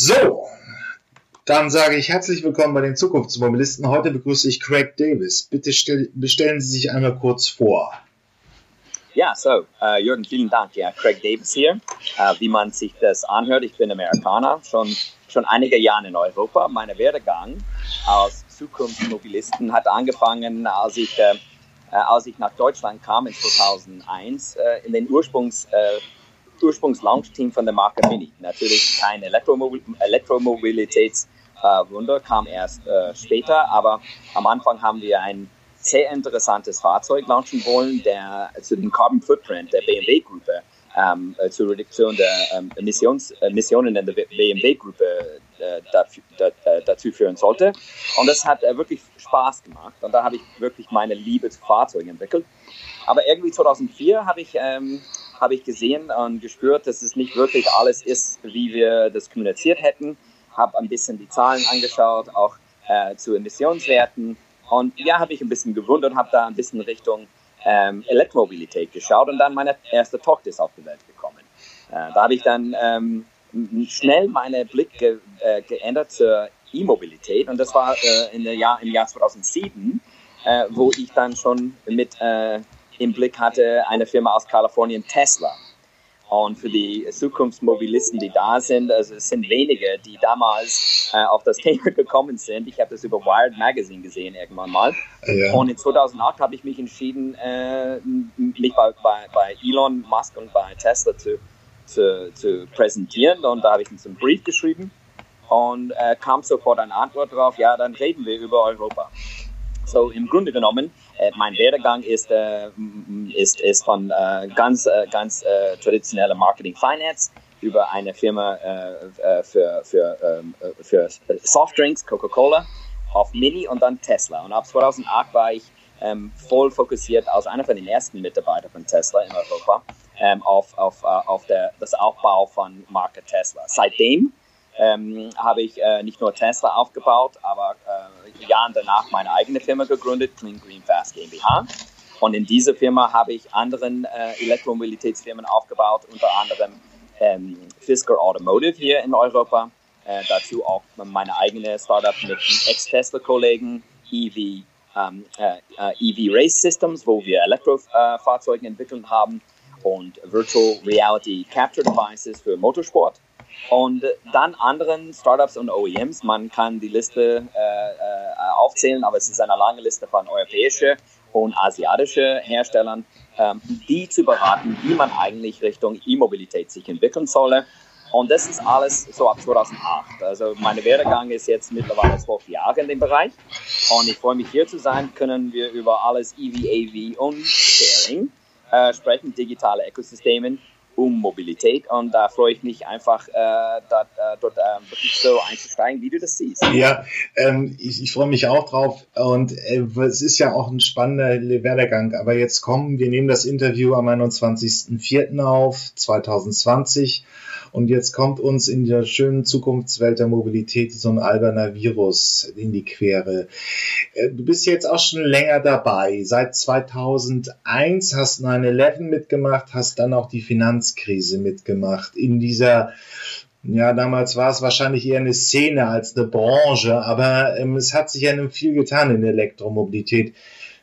So, dann sage ich herzlich willkommen bei den Zukunftsmobilisten. Heute begrüße ich Craig Davis. Bitte stell, bestellen Sie sich einmal kurz vor. Ja, so, uh, Jürgen, vielen Dank. Ja, Craig Davis hier. Uh, wie man sich das anhört, ich bin Amerikaner, schon, schon einige Jahre in Europa. Mein Werdegang als Zukunftsmobilisten hat angefangen, als ich, äh, als ich nach Deutschland kam in 2001, äh, in den Ursprungs, Ursprungs-Launch-Team von der Marke Mini. Natürlich kein Elektromobil Elektromobilitätswunder, kam erst äh, später, aber am Anfang haben wir ein sehr interessantes Fahrzeug launchen wollen, der zu dem Carbon Footprint der BMW-Gruppe ähm, äh, zur Reduktion der ähm, Emissions, Emissionen in der BMW-Gruppe äh, dazu, äh, dazu führen sollte. Und das hat äh, wirklich Spaß gemacht. Und da habe ich wirklich meine Liebe zu Fahrzeugen entwickelt. Aber irgendwie 2004 habe ich, ähm, hab ich gesehen und gespürt, dass es nicht wirklich alles ist, wie wir das kommuniziert hätten. Habe ein bisschen die Zahlen angeschaut, auch äh, zu Emissionswerten. Und ja, habe ich ein bisschen gewundert, habe da ein bisschen Richtung ähm, Elektromobilität geschaut und dann meine erste Tochter ist auf die Welt gekommen. Äh, da habe ich dann ähm, schnell meinen Blick ge äh, geändert zur E-Mobilität und das war äh, in der Jahr, im Jahr 2007, äh, wo ich dann schon mit äh, im Blick hatte eine Firma aus Kalifornien, Tesla. Und für die Zukunftsmobilisten, die da sind, also es sind wenige, die damals äh, auf das Thema gekommen sind. Ich habe das über Wired Magazine gesehen irgendwann mal. Ja. Und in 2008 habe ich mich entschieden, äh, mich bei, bei, bei Elon Musk und bei Tesla zu, zu, zu präsentieren. Und da habe ich einen Brief geschrieben und äh, kam sofort eine Antwort drauf, ja, dann reden wir über Europa. So im Grunde genommen, mein Werdegang ist, äh, ist, ist von äh, ganz, äh, ganz äh, traditioneller Marketing Finance über eine Firma äh, für, für, ähm, für Softdrinks, Coca-Cola, auf Mini und dann Tesla. Und ab 2008 war ich ähm, voll fokussiert als einer von den ersten Mitarbeitern von Tesla in Europa ähm, auf, auf, auf der, das Aufbau von Marke Tesla. Seitdem ähm, habe ich äh, nicht nur Tesla aufgebaut, aber äh, Jahren danach meine eigene Firma gegründet, Clean Green Fast GmbH. Und in dieser Firma habe ich anderen äh, Elektromobilitätsfirmen aufgebaut, unter anderem ähm, Fisker Automotive hier in Europa. Äh, dazu auch meine eigene Startup mit Ex-Tesla-Kollegen, EV, ähm, äh, äh, EV Race Systems, wo wir Elektrofahrzeuge entwickelt haben und Virtual Reality Capture Devices für Motorsport. Und dann anderen Startups und OEMs. Man kann die Liste äh, äh, aufzählen, aber es ist eine lange Liste von europäischen und asiatischen Herstellern, ähm, die zu beraten, wie man eigentlich Richtung E-Mobilität sich entwickeln solle. Und das ist alles so ab 2008. Also mein Werdegang ist jetzt mittlerweile zwölf Jahre in dem Bereich. Und ich freue mich hier zu sein, können wir über alles EV, AV und Sharing äh, sprechen, digitale Ökosystemen um Mobilität und da freue ich mich einfach, äh, da, äh, dort äh, wirklich so einzusteigen, wie du das siehst. Ja, ähm, ich, ich freue mich auch drauf und äh, es ist ja auch ein spannender Werdegang, aber jetzt kommen, wir nehmen das Interview am 21.04. auf, 2020 und jetzt kommt uns in der schönen Zukunftswelt der Mobilität so ein alberner Virus in die Quere. Äh, du bist jetzt auch schon länger dabei. Seit 2001 hast 9-11 mitgemacht, hast dann auch die Finanzkrise mitgemacht. In dieser ja, damals war es wahrscheinlich eher eine Szene als eine Branche, aber ähm, es hat sich ja viel getan in der Elektromobilität.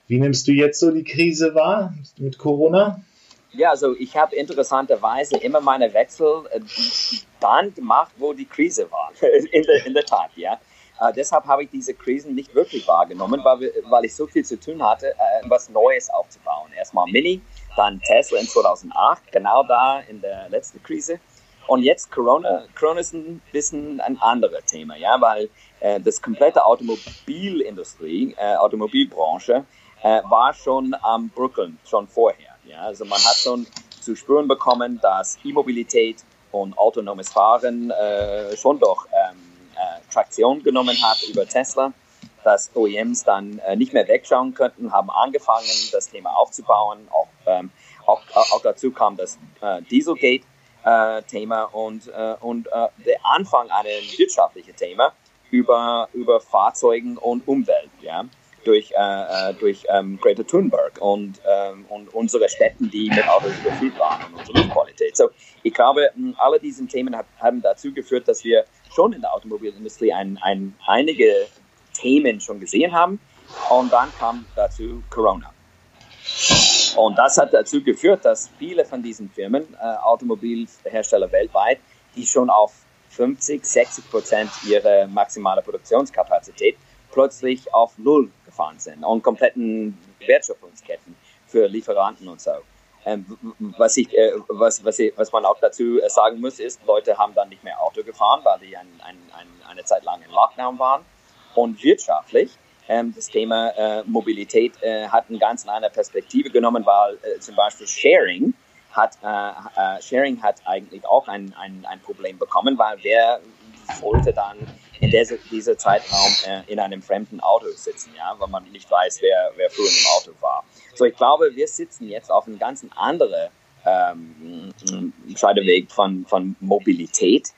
Wie nimmst du jetzt so die Krise wahr mit Corona? Ja, also ich habe interessanterweise immer meine Wechsel äh, dann gemacht, wo die Krise war. in, der, in der Tat, ja. Äh, deshalb habe ich diese Krisen nicht wirklich wahrgenommen, weil, weil ich so viel zu tun hatte, äh, was Neues aufzubauen. Erstmal Mini, dann Tesla in 2008, genau da in der letzten Krise. Und jetzt Corona, Corona ist ein bisschen ein anderes Thema, ja, weil äh, das komplette Automobilindustrie, äh, Automobilbranche äh, war schon am Brückeln, schon vorher. Ja, also man hat schon zu spüren bekommen, dass E-Mobilität und autonomes Fahren äh, schon doch ähm, äh, Traktion genommen hat über Tesla, dass OEMs dann äh, nicht mehr wegschauen könnten, haben angefangen, das Thema aufzubauen. Auch, ähm, auch, auch dazu kam das äh, Dieselgate-Thema äh, und, äh, und äh, der Anfang eines wirtschaftlichen Thema über, über Fahrzeugen und Umwelt. Ja? durch, äh, äh, durch ähm, Greta Thunberg und, ähm, und unsere Städten, die mit Autos überfüllt waren und unsere Luftqualität. So, ich glaube, alle diese Themen haben dazu geführt, dass wir schon in der Automobilindustrie ein, ein, einige Themen schon gesehen haben. Und dann kam dazu Corona. Und das hat dazu geführt, dass viele von diesen Firmen, äh, Automobilhersteller weltweit, die schon auf 50, 60 Prozent ihrer maximale Produktionskapazität plötzlich auf Null gefahren sind und kompletten Wertschöpfungsketten für Lieferanten und so. Ähm, was, ich, äh, was, was, ich, was man auch dazu äh, sagen muss, ist, Leute haben dann nicht mehr Auto gefahren, weil die ein, ein, ein, eine Zeit lang in Lockdown waren. Und wirtschaftlich ähm, das Thema äh, Mobilität äh, hat eine ganz andere Perspektive genommen, weil äh, zum Beispiel Sharing hat, äh, äh, Sharing hat eigentlich auch ein, ein, ein Problem bekommen, weil wer wollte dann in dieser, dieser Zeitraum äh, in einem fremden Auto sitzen, ja, weil man nicht weiß, wer, wer früher im Auto war. So, ich glaube, wir sitzen jetzt auf einem ganz anderen ähm, Scheideweg von, von Mobilität,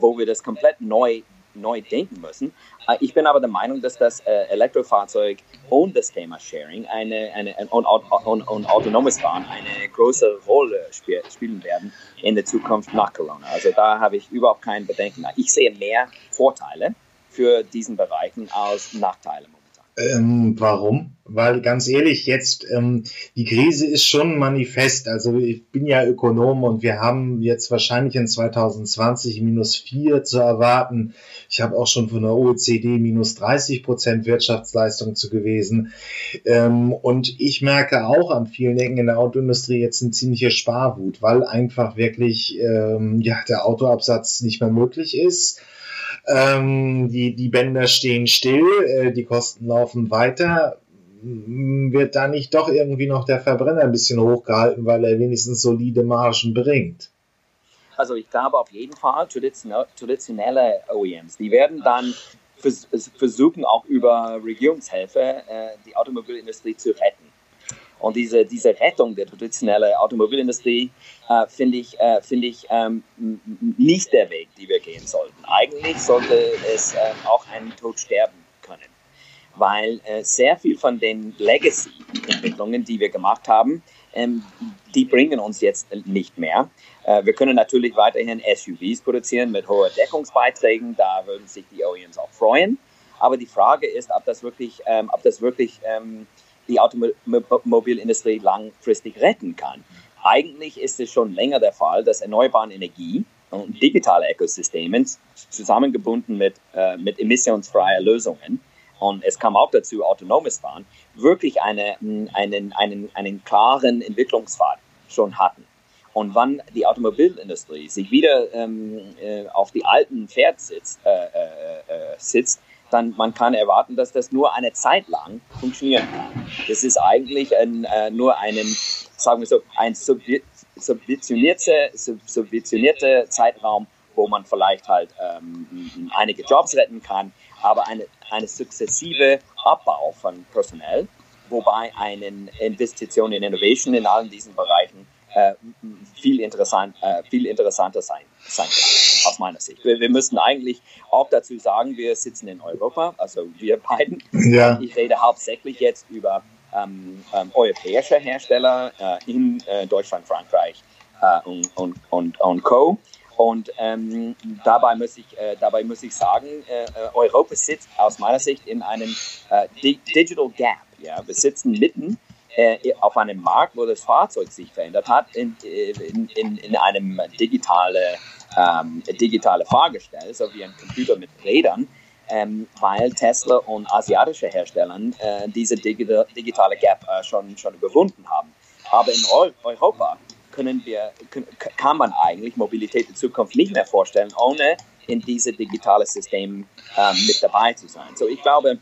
wo wir das komplett neu neu denken müssen. Äh, ich bin aber der Meinung, dass das äh, Elektrofahrzeug und das Thema Sharing eine, eine, und, und, und autonomes Fahren eine große Rolle spielen werden in der Zukunft nach Corona. Also da habe ich überhaupt kein Bedenken. Ich sehe mehr Vorteile für diesen Bereichen als Nachteile ähm, warum? Weil ganz ehrlich, jetzt ähm, die Krise ist schon manifest. Also ich bin ja Ökonom und wir haben jetzt wahrscheinlich in 2020 minus vier zu erwarten. Ich habe auch schon von der OECD minus 30 Prozent Wirtschaftsleistung zu gewesen. Ähm, und ich merke auch an vielen Ecken in der Autoindustrie jetzt eine ziemliche Sparwut, weil einfach wirklich ähm, ja der Autoabsatz nicht mehr möglich ist ähm, die, die Bänder stehen still, äh, die Kosten laufen weiter. Wird da nicht doch irgendwie noch der Verbrenner ein bisschen hochgehalten, weil er wenigstens solide Margen bringt? Also ich glaube auf jeden Fall traditionelle OEMs, die werden dann versuchen auch über Regierungshilfe äh, die Automobilindustrie zu retten. Und diese, diese Rettung der traditionellen Automobilindustrie äh, finde ich, äh, find ich ähm, nicht der Weg, den wir gehen sollten. Eigentlich sollte es äh, auch einen Tod sterben können, weil äh, sehr viel von den Legacy-Entwicklungen, die wir gemacht haben, ähm, die bringen uns jetzt nicht mehr. Äh, wir können natürlich weiterhin SUVs produzieren mit hohen Deckungsbeiträgen, da würden sich die OEMs auch freuen. Aber die Frage ist, ob das wirklich, ähm, ob das wirklich ähm, die Automobilindustrie langfristig retten kann. Eigentlich ist es schon länger der Fall, dass erneuerbare Energie und digitale Ökosysteme zusammengebunden mit, äh, mit emissionsfreien Lösungen und es kam auch dazu, autonomes Fahren, wirklich eine, einen, einen, einen klaren Entwicklungspfad schon hatten. Und wann die Automobilindustrie sich wieder ähm, äh, auf die alten Pferd sitzt, äh, äh, äh sitzt dann man kann erwarten, dass das nur eine Zeit lang funktionieren kann. Das ist eigentlich ein, äh, nur einen, sagen wir so, ein subventionierter, subventionierter Zeitraum, wo man vielleicht halt ähm, einige Jobs retten kann, aber eine, eine sukzessive Abbau von Personal, wobei eine Investition in Innovation in allen diesen Bereichen äh, viel, interessant, äh, viel interessanter sein, sein kann, aus meiner Sicht. Wir, wir müssen eigentlich auch dazu sagen, wir sitzen in Europa, also wir beiden. Ja. Ich rede hauptsächlich jetzt über ähm, ähm, europäische Hersteller äh, in äh, Deutschland, Frankreich äh, und, und, und, und Co. Und ähm, dabei, muss ich, äh, dabei muss ich sagen, äh, Europa sitzt aus meiner Sicht in einem äh, Digital Gap. Ja? Wir sitzen mitten äh, auf einem Markt, wo das Fahrzeug sich verändert hat, in, in, in, in einem digitale, ähm, digitale Fahrgestell, so wie ein Computer mit Rädern, ähm, weil Tesla und asiatische Hersteller äh, diese digitale, digitale Gap äh, schon, schon überwunden haben. Aber in Europa können wir, kann man eigentlich Mobilität in Zukunft nicht mehr vorstellen, ohne in dieses digitale System äh, mit dabei zu sein. So, ich glaube,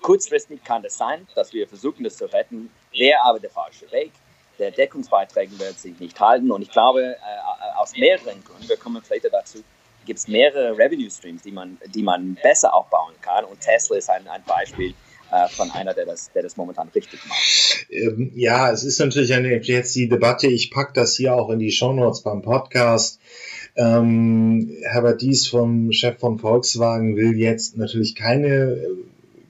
kurzfristig kann es sein, dass wir versuchen, das zu retten wäre aber der falsche Weg. Der Deckungsbeitrag wird sich nicht halten und ich glaube, äh, aus mehreren Gründen, wir kommen vielleicht dazu, gibt es mehrere Revenue Streams, die man, die man besser aufbauen kann und Tesla ist ein, ein Beispiel, äh, von einer, der das, der das momentan richtig macht. Ähm, ja, es ist natürlich eine, jetzt die Debatte, ich packe das hier auch in die Show Notes beim Podcast. Ähm, Herbert Dies vom Chef von Volkswagen will jetzt natürlich keine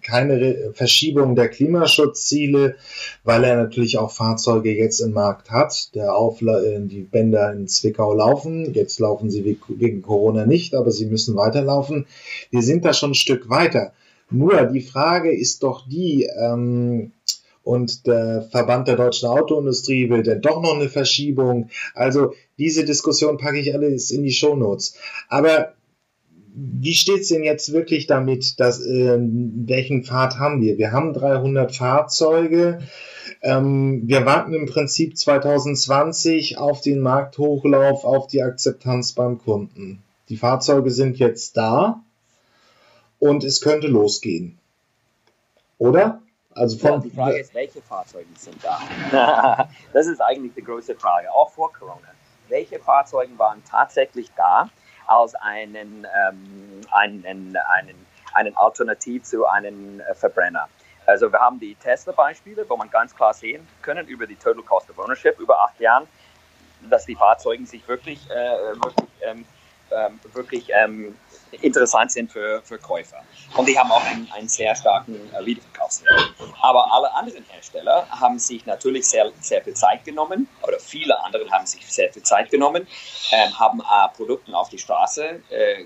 keine Verschiebung der Klimaschutzziele, weil er natürlich auch Fahrzeuge jetzt im Markt hat. Der Aufla äh, die Bänder in Zwickau laufen. Jetzt laufen sie wegen Corona nicht, aber sie müssen weiterlaufen. Wir sind da schon ein Stück weiter. Nur die Frage ist doch die, ähm, und der Verband der deutschen Autoindustrie will denn doch noch eine Verschiebung. Also diese Diskussion packe ich alles in die Shownotes. Aber wie steht's denn jetzt wirklich damit, dass, äh, welchen Pfad haben wir? Wir haben 300 Fahrzeuge. Ähm, wir warten im Prinzip 2020 auf den Markthochlauf, auf die Akzeptanz beim Kunden. Die Fahrzeuge sind jetzt da und es könnte losgehen. Oder? Also von, ja, die Frage ist, welche Fahrzeuge sind da? das ist eigentlich die größte Frage, auch vor Corona. Welche Fahrzeuge waren tatsächlich da als einen, ähm, einen, einen, einen Alternativ zu einem äh, Verbrenner? Also wir haben die Tesla-Beispiele, wo man ganz klar sehen können über die Total Cost of Ownership über acht Jahren, dass die Fahrzeuge sich wirklich, äh, wirklich, ähm, ähm, wirklich ähm, interessant sind für, für Käufer. Und die haben auch einen, einen sehr starken äh, Wiederverkaufswert. Aber alle anderen Hersteller haben sich natürlich sehr, sehr viel Zeit genommen, oder viele andere haben sich sehr viel Zeit genommen, ähm, haben äh, Produkte auf die Straße äh,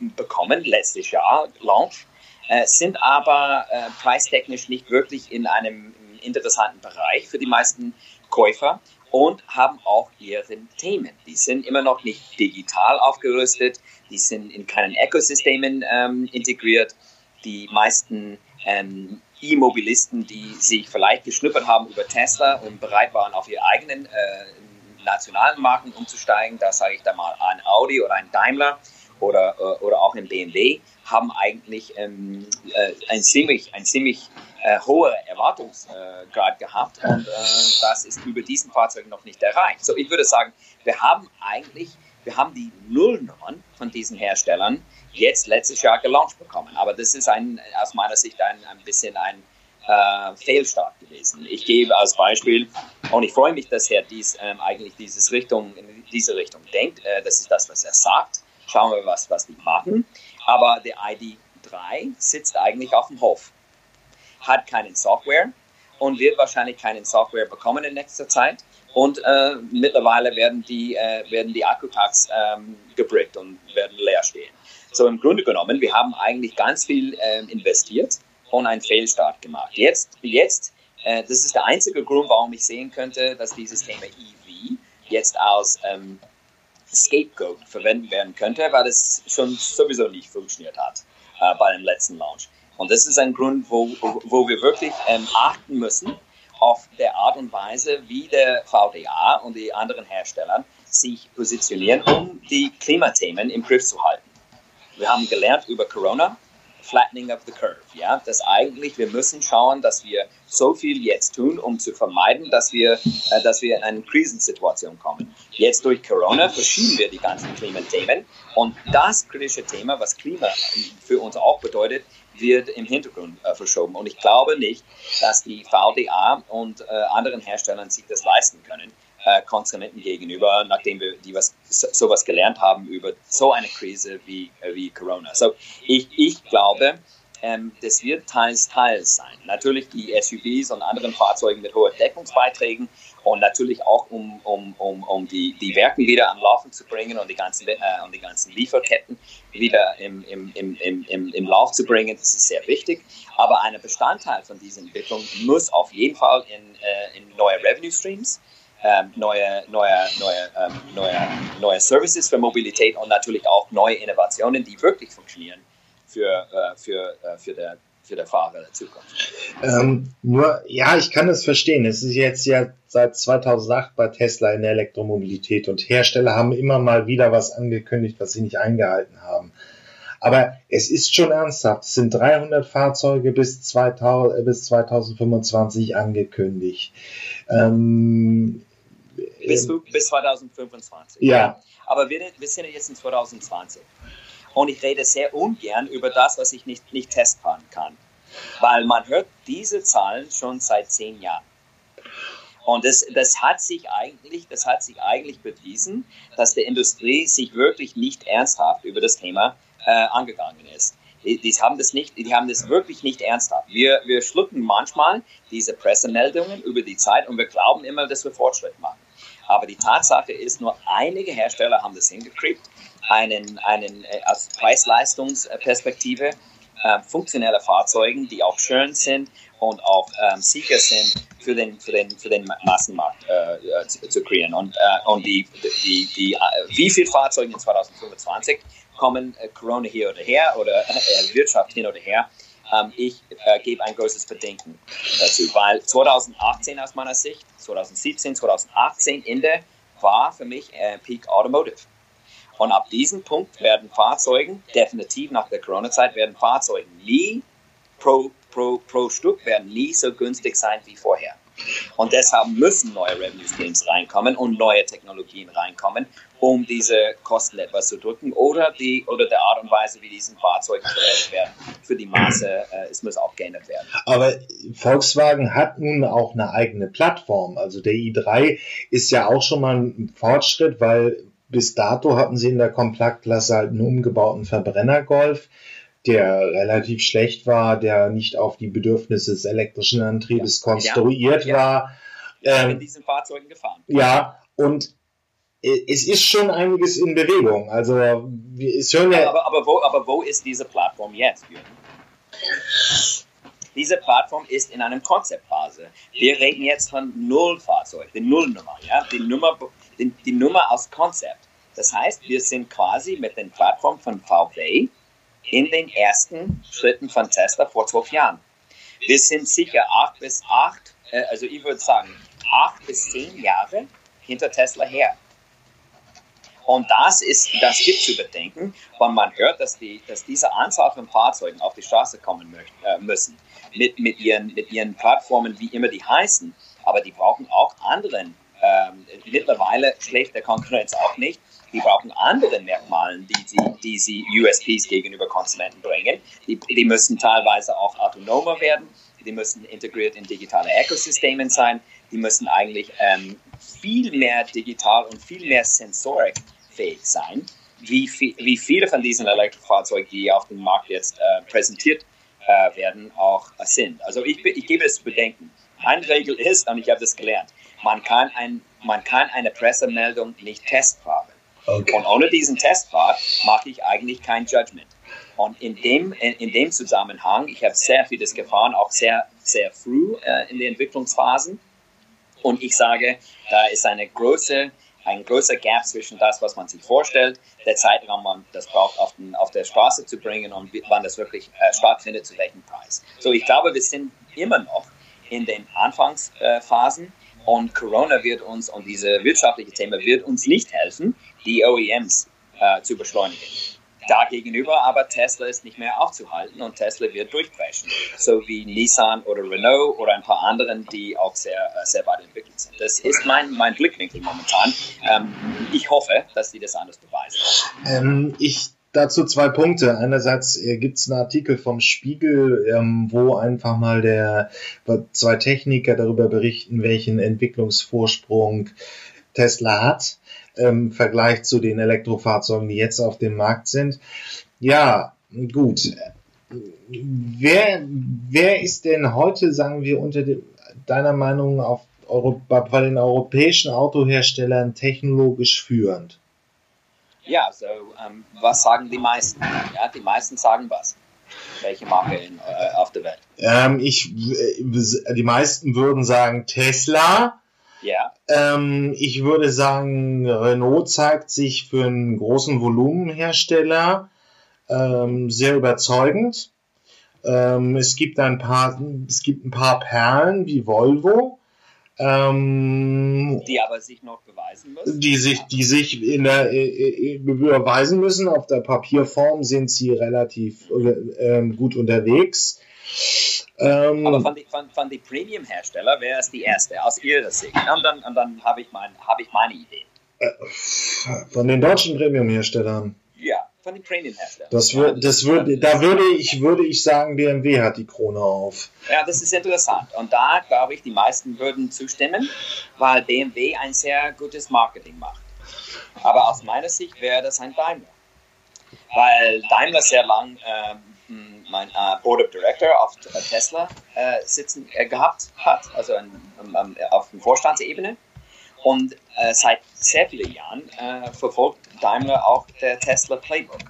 bekommen, letztes Jahr, Launch, äh, sind aber äh, preistechnisch nicht wirklich in einem interessanten Bereich für die meisten Käufer und haben auch ihre Themen. Die sind immer noch nicht digital aufgerüstet, die sind in keinen Ökosystemen ähm, integriert. Die meisten ähm, E-Mobilisten, die sich vielleicht geschnuppert haben über Tesla und bereit waren, auf ihre eigenen äh, nationalen Marken umzusteigen, da sage ich da mal ein Audi oder ein Daimler oder, äh, oder auch ein BMW, haben eigentlich ähm, äh, ein ziemlich, ein ziemlich äh, hoher Erwartungsgrad gehabt und äh, das ist über diesen Fahrzeugen noch nicht erreicht. So, ich würde sagen, wir haben eigentlich, wir haben die Nullnummern von diesen Herstellern jetzt letztes Jahr gelauncht bekommen. Aber das ist ein, aus meiner Sicht ein, ein bisschen ein äh, Fehlstart gewesen. Ich gebe als Beispiel, und ich freue mich, dass Herr Dies ähm, eigentlich dieses Richtung, in diese Richtung denkt. Äh, das ist das, was er sagt. Schauen wir, was, was die machen. Aber der ID3 sitzt eigentlich auf dem Hof hat keinen Software und wird wahrscheinlich keinen Software bekommen in nächster Zeit. Und äh, mittlerweile werden die, äh, werden die Akkupacks ähm, gebrickt und werden leer stehen. So im Grunde genommen, wir haben eigentlich ganz viel äh, investiert und einen Fehlstart gemacht. Jetzt, jetzt äh, das ist der einzige Grund, warum ich sehen könnte, dass dieses Thema EV jetzt als ähm, Scapegoat verwendet werden könnte, weil es schon sowieso nicht funktioniert hat äh, bei dem letzten Launch. Und das ist ein Grund, wo, wo wir wirklich ähm, achten müssen auf der Art und Weise, wie der VDA und die anderen Hersteller sich positionieren, um die Klimathemen im Griff zu halten. Wir haben gelernt über Corona, Flattening of the Curve. Ja, dass eigentlich wir müssen schauen, dass wir so viel jetzt tun, um zu vermeiden, dass wir, äh, dass wir in eine Krisensituation kommen. Jetzt durch Corona verschieben wir die ganzen Klimathemen und das kritische Thema, was Klima für uns auch bedeutet, wird im Hintergrund äh, verschoben. Und ich glaube nicht, dass die VDA und äh, anderen Herstellern sich das leisten können, äh, Konsumenten gegenüber, nachdem wir die was, so, sowas gelernt haben über so eine Krise wie, äh, wie Corona. So, ich, ich glaube, ähm, das wird teils, teils sein. Natürlich die SUVs und anderen Fahrzeugen mit hohen Deckungsbeiträgen und natürlich auch, um, um, um, um die, die Werken wieder am Laufen zu bringen und die ganzen, äh, und die ganzen Lieferketten wieder im, im, im, im, im Lauf zu bringen. Das ist sehr wichtig. Aber ein Bestandteil von dieser Entwicklung muss auf jeden Fall in, äh, in neue Revenue Streams ähm, neue, neue, neue, ähm, neue, neue Services für Mobilität und natürlich auch neue Innovationen, die wirklich funktionieren für, äh, für, äh, für, der, für der Fahrer der Zukunft. Ähm, nur, ja, ich kann es verstehen. Es ist jetzt ja seit 2008 bei Tesla in der Elektromobilität und Hersteller haben immer mal wieder was angekündigt, was sie nicht eingehalten haben. Aber es ist schon ernsthaft. Es sind 300 Fahrzeuge bis, 2000, bis 2025 angekündigt. Ähm, bis, bis 2025. Ja. Aber wir, wir sind jetzt in 2020. Und ich rede sehr ungern über das, was ich nicht, nicht testfahren kann. Weil man hört diese Zahlen schon seit zehn Jahren. Und das, das, hat sich eigentlich, das hat sich eigentlich bewiesen, dass die Industrie sich wirklich nicht ernsthaft über das Thema äh, angegangen ist. die, die, haben das nicht, die haben das wirklich nicht ernsthaft. Wir, wir schlucken manchmal diese Pressemeldungen über die Zeit und wir glauben immer, dass wir Fortschritt machen. Aber die Tatsache ist, nur einige Hersteller haben das hingekriegt, einen, einen äh, aus Preis-Leistungsperspektive äh, funktionelle Fahrzeuge, die auch schön sind und auch ähm, sicher sind für den, für den, für den Massenmarkt äh, äh zu, zu, kreieren. Und, äh, und die, die, die, äh, wie viele Fahrzeuge in 2025 kommen, Corona hier oder her oder Wirtschaft hin oder her, ähm, ich gebe ein großes Bedenken dazu, weil 2018 aus meiner Sicht, 2017, 2018 Ende war für mich Peak Automotive. Und ab diesem Punkt werden Fahrzeuge, definitiv nach der Corona-Zeit, werden Fahrzeuge nie pro, pro, pro Stück werden nie so günstig sein wie vorher. Und deshalb müssen neue Revenue Streams reinkommen und neue Technologien reinkommen, um diese Kosten etwas zu drücken oder, die, oder der Art und Weise, wie diese Fahrzeuge verwendet werden, für die Maße, äh, es muss auch geändert werden. Aber Volkswagen hat nun auch eine eigene Plattform. Also der i3 ist ja auch schon mal ein Fortschritt, weil bis dato hatten sie in der Kompaktklasse halt einen umgebauten Verbrennergolf der relativ schlecht war, der nicht auf die Bedürfnisse des elektrischen Antriebes ja. konstruiert ja. war. Ich ähm, in diesen Fahrzeugen gefahren. Ja, und es ist schon einiges in Bewegung. Also es hören ja. Aber, aber, wo, aber wo ist diese Plattform jetzt, Diese Plattform ist in einer Konzeptphase. Wir reden jetzt von Nullfahrzeug, die Nullnummer, ja, die Nummer, die, die Nummer aus Konzept. Das heißt, wir sind quasi mit den Plattformen von VW in den ersten Schritten von Tesla vor zwölf Jahren. Wir sind sicher acht bis acht, äh, also ich würde sagen, acht bis zehn Jahre hinter Tesla her. Und das ist, das gibt zu bedenken, wenn man hört, dass, die, dass diese Anzahl von Fahrzeugen auf die Straße kommen möchten, äh, müssen, mit, mit, ihren, mit ihren Plattformen, wie immer die heißen. Aber die brauchen auch anderen. Ähm, mittlerweile schläft der Konkurrenz auch nicht die brauchen andere Merkmale, die sie, die sie USPs gegenüber Konsumenten bringen. Die, die müssen teilweise auch autonomer werden, die müssen integriert in digitale Ökosystemen sein, die müssen eigentlich ähm, viel mehr digital und viel mehr sensorikfähig sein, wie, wie viele von diesen Elektrofahrzeugen, die auf dem Markt jetzt äh, präsentiert äh, werden, auch sind. Also ich, ich gebe es zu bedenken. Eine Regel ist, und ich habe das gelernt, man kann, ein, man kann eine Pressemeldung nicht testfahren. Okay. Und ohne diesen Testfahrt mache ich eigentlich kein Judgment. Und in dem, in, in dem Zusammenhang, ich habe sehr vieles gefahren, auch sehr, sehr früh äh, in den Entwicklungsphasen. Und ich sage, da ist eine große, ein großer Gap zwischen das, was man sich vorstellt, der Zeitraum, man das braucht, auf, den, auf der Straße zu bringen und wann das wirklich äh, stattfindet, zu welchem Preis. So, ich glaube, wir sind immer noch in den Anfangsphasen und Corona wird uns und diese wirtschaftliche Thema wird uns nicht helfen, die OEMs äh, zu beschleunigen. Dagegenüber aber Tesla ist nicht mehr aufzuhalten und Tesla wird durchbrechen, so wie Nissan oder Renault oder ein paar anderen, die auch sehr, äh, sehr weit entwickelt sind. Das ist mein, mein Blickwinkel momentan. Ähm, ich hoffe, dass die das anders beweisen. Ähm, ich dazu zwei Punkte. Einerseits äh, gibt es einen Artikel vom Spiegel, ähm, wo einfach mal der zwei Techniker darüber berichten, welchen Entwicklungsvorsprung Tesla hat im Vergleich zu den Elektrofahrzeugen, die jetzt auf dem Markt sind. Ja, gut. Wer, wer ist denn heute, sagen wir, unter de, deiner Meinung auf Euro, bei den europäischen Autoherstellern technologisch führend? Ja, so ähm, was sagen die meisten? Ja, die meisten sagen was. Welche Marke in, äh, auf der Welt? Ähm, ich, die meisten würden sagen Tesla. Ja. Ähm, ich würde sagen, Renault zeigt sich für einen großen Volumenhersteller ähm, sehr überzeugend. Ähm, es gibt ein paar, es gibt ein paar Perlen wie Volvo. Ähm, die aber sich noch beweisen müssen. Die sich, die sich in der, äh, äh beweisen müssen. Auf der Papierform sind sie relativ äh, gut unterwegs. Ähm, Aber von den von, von die Premium-Hersteller wäre es die erste, aus ihrer Sicht. Und dann, und dann habe ich, mein, hab ich meine Idee. Äh, von den deutschen Premium-Herstellern? Ja, von den Premium-Herstellern. Das wird, das wird, da würde ich, würde ich sagen, BMW hat die Krone auf. Ja, das ist interessant. Und da glaube ich, die meisten würden zustimmen, weil BMW ein sehr gutes Marketing macht. Aber aus meiner Sicht wäre das ein Daimler. Weil Daimler sehr lang ähm, mein äh, Board of Director auf Tesla äh, sitzen äh, gehabt hat, also an, an, auf der Vorstandsebene. Und äh, seit sehr vielen Jahren äh, verfolgt Daimler auch der Tesla Playbook.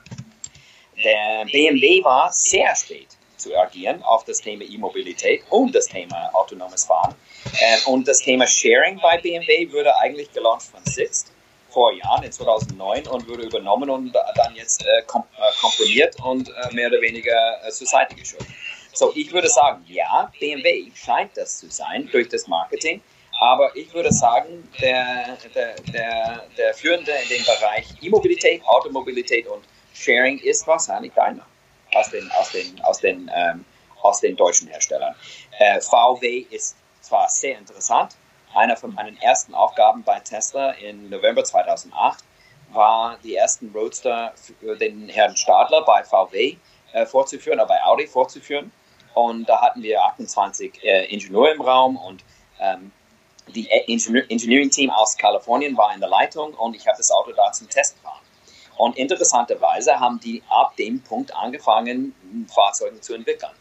Der BMW war sehr spät zu agieren auf das Thema E-Mobilität und das Thema autonomes Fahren. Äh, und das Thema Sharing bei BMW wurde eigentlich gelauncht von Sixt vor Jahren, in 2009, und wurde übernommen und dann jetzt äh, kom äh, komprimiert und äh, mehr oder weniger äh, zur Seite geschoben. So, ich würde sagen, ja, BMW scheint das zu sein durch das Marketing, aber ich würde sagen, der, der, der, der Führende in dem Bereich E-Mobilität, Automobilität und Sharing ist wahrscheinlich Daimler aus den, aus den, aus den, ähm, aus den deutschen Herstellern. Äh, VW ist zwar sehr interessant, einer von meinen ersten Aufgaben bei Tesla im November 2008 war, die ersten Roadster für den Herrn Stadler bei VW äh, vorzuführen, oder bei Audi vorzuführen. Und da hatten wir 28 äh, Ingenieure im Raum und ähm, die Ingenieur Engineering-Team aus Kalifornien war in der Leitung und ich habe das Auto da zum Test gefahren. Und interessanterweise haben die ab dem Punkt angefangen, Fahrzeuge zu entwickeln.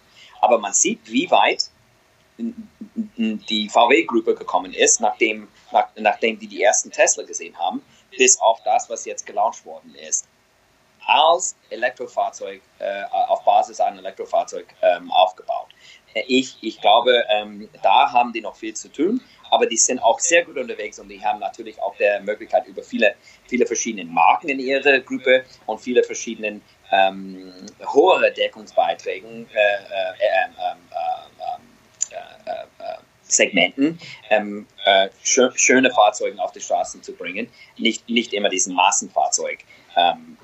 Aber man sieht, wie weit die VW-Gruppe gekommen ist, nachdem, nach, nachdem die die ersten Tesla gesehen haben, bis auf das, was jetzt gelauncht worden ist. Als Elektrofahrzeug, äh, auf Basis eines Elektrofahrzeug ähm, aufgebaut. Ich, ich glaube, ähm, da haben die noch viel zu tun, aber die sind auch sehr gut unterwegs und die haben natürlich auch die Möglichkeit, über viele, viele verschiedene Marken in ihrer Gruppe und viele verschiedene ähm, hohe Deckungsbeiträgen äh, äh, äh, äh, äh, Segmenten ähm, äh, schö schöne Fahrzeuge auf die Straßen zu bringen, nicht, nicht immer diesen Massenfahrzeug, ähm,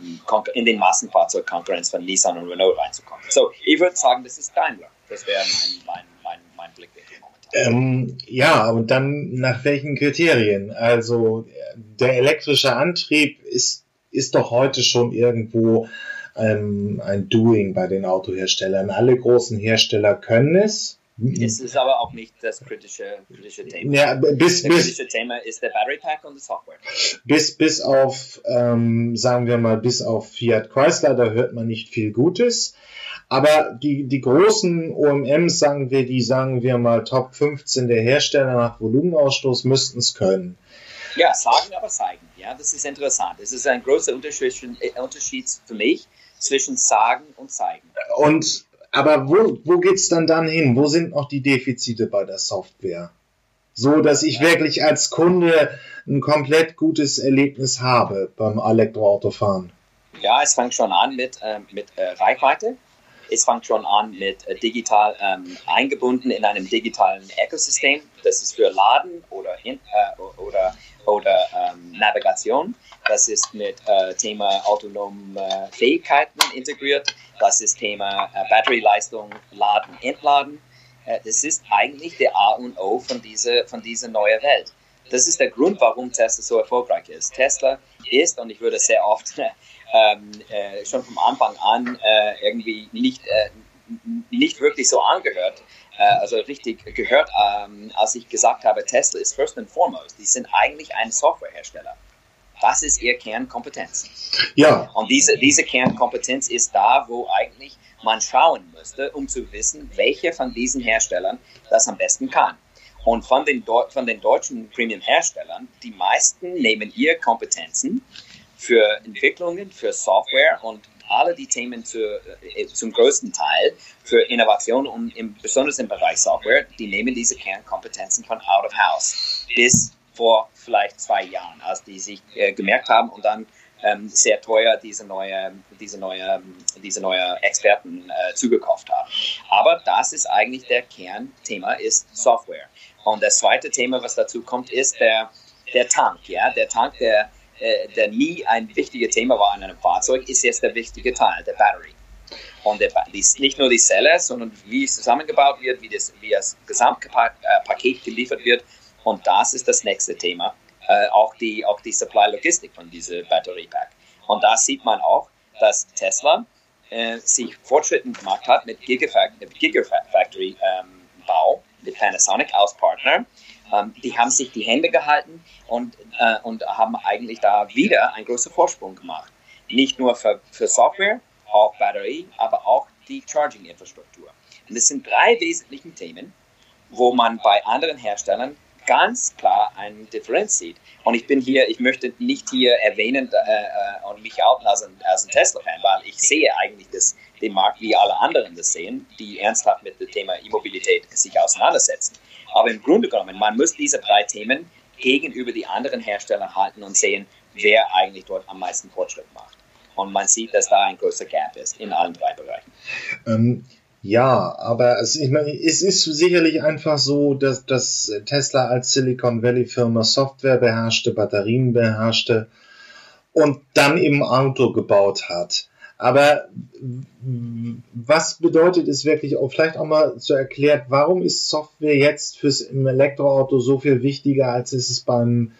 in den Massenfahrzeugkonkurrenz von Nissan und Renault reinzukommen. So, ich würde sagen, das ist Daimler. Das wäre mein, mein, mein, mein Blickwinkel momentan. Ähm, ja, und dann nach welchen Kriterien? Also der elektrische Antrieb ist, ist doch heute schon irgendwo ähm, ein Doing bei den Autoherstellern. Alle großen Hersteller können es es ist aber auch nicht das kritische, kritische Thema. Ja, bis, das bis, kritische Thema ist der Battery Pack und die Software. Bis, bis auf, ähm, sagen wir mal, bis auf Fiat Chrysler, da hört man nicht viel Gutes. Aber die, die großen OMMs, sagen wir, die sagen wir mal Top 15 der Hersteller nach Volumenausstoß müssten es können. Ja, sagen, aber zeigen. Ja, das ist interessant. Es ist ein großer Unterschied, äh, Unterschied für mich zwischen sagen und zeigen. Und aber wo, wo geht's dann dann hin? Wo sind noch die Defizite bei der Software? So, dass ich wirklich als Kunde ein komplett gutes Erlebnis habe beim Elektroautofahren. Ja, es fängt schon an mit, äh, mit äh, Reichweite. Es fängt schon an mit äh, digital ähm, eingebunden in einem digitalen Ökosystem. Das ist für Laden oder, in, äh, oder, oder ähm, Navigation. Das ist mit äh, Thema autonome Fähigkeiten integriert. Das ist Thema äh, Batterieleistung, Laden, Entladen. Äh, das ist eigentlich der A und O von dieser, von dieser neuen Welt. Das ist der Grund, warum Tesla so erfolgreich ist. Tesla ist, und ich würde sehr oft ähm, äh, schon vom Anfang an äh, irgendwie nicht, äh, nicht wirklich so angehört, äh, also richtig gehört, ähm, als ich gesagt habe, Tesla ist first and foremost, die sind eigentlich ein Softwarehersteller. Was ist ihre Kernkompetenz? Ja. Und diese, diese Kernkompetenz ist da, wo eigentlich man schauen müsste, um zu wissen, welche von diesen Herstellern das am besten kann. Und von den, von den deutschen Premium-Herstellern, die meisten nehmen ihre Kompetenzen für Entwicklungen, für Software und alle die Themen zu, äh, zum größten Teil für Innovation und im, besonders im Bereich Software, die nehmen diese Kernkompetenzen von out of house bis vor vielleicht zwei Jahren, als die sich äh, gemerkt haben und dann ähm, sehr teuer diese neue, diese neue, diese neue Experten äh, zugekauft haben. Aber das ist eigentlich der Kernthema, ist Software. Und das zweite Thema, was dazu kommt, ist der, der Tank. Ja? Der Tank, der, äh, der nie ein wichtiges Thema war in einem Fahrzeug, ist jetzt der wichtige Teil, der Battery. Und der, die, nicht nur die Zelle, sondern wie es zusammengebaut wird, wie das, wie das Gesamtpaket äh, geliefert wird und das ist das nächste Thema, äh, auch, die, auch die Supply-Logistik von diesem Batteriepack. Und da sieht man auch, dass Tesla äh, sich Fortschritte gemacht hat mit Gigafactory-Bau, ähm, mit Panasonic als Partner. Ähm, die haben sich die Hände gehalten und, äh, und haben eigentlich da wieder einen großen Vorsprung gemacht. Nicht nur für, für Software, auch Batterie, aber auch die Charging-Infrastruktur. Und das sind drei wesentliche Themen, wo man bei anderen Herstellern ganz klar eine Differenz sieht. Und ich bin hier, ich möchte nicht hier erwähnen äh, äh und mich outen als ein, ein Tesla-Fan, weil ich sehe eigentlich das, den Markt, wie alle anderen das sehen, die ernsthaft mit dem Thema E-Mobilität sich auseinandersetzen. Aber im Grunde genommen, man muss diese drei Themen gegenüber die anderen Hersteller halten und sehen, wer eigentlich dort am meisten Fortschritt macht. Und man sieht, dass da ein großer Gap ist in allen drei Bereichen. Ähm, ja, aber es, ich meine, es ist sicherlich einfach so, dass, dass Tesla als Silicon Valley Firma Software beherrschte, Batterien beherrschte und dann im Auto gebaut hat. Aber was bedeutet es wirklich, auch vielleicht auch mal zu erklärt, warum ist Software jetzt fürs im Elektroauto so viel wichtiger, als es beim,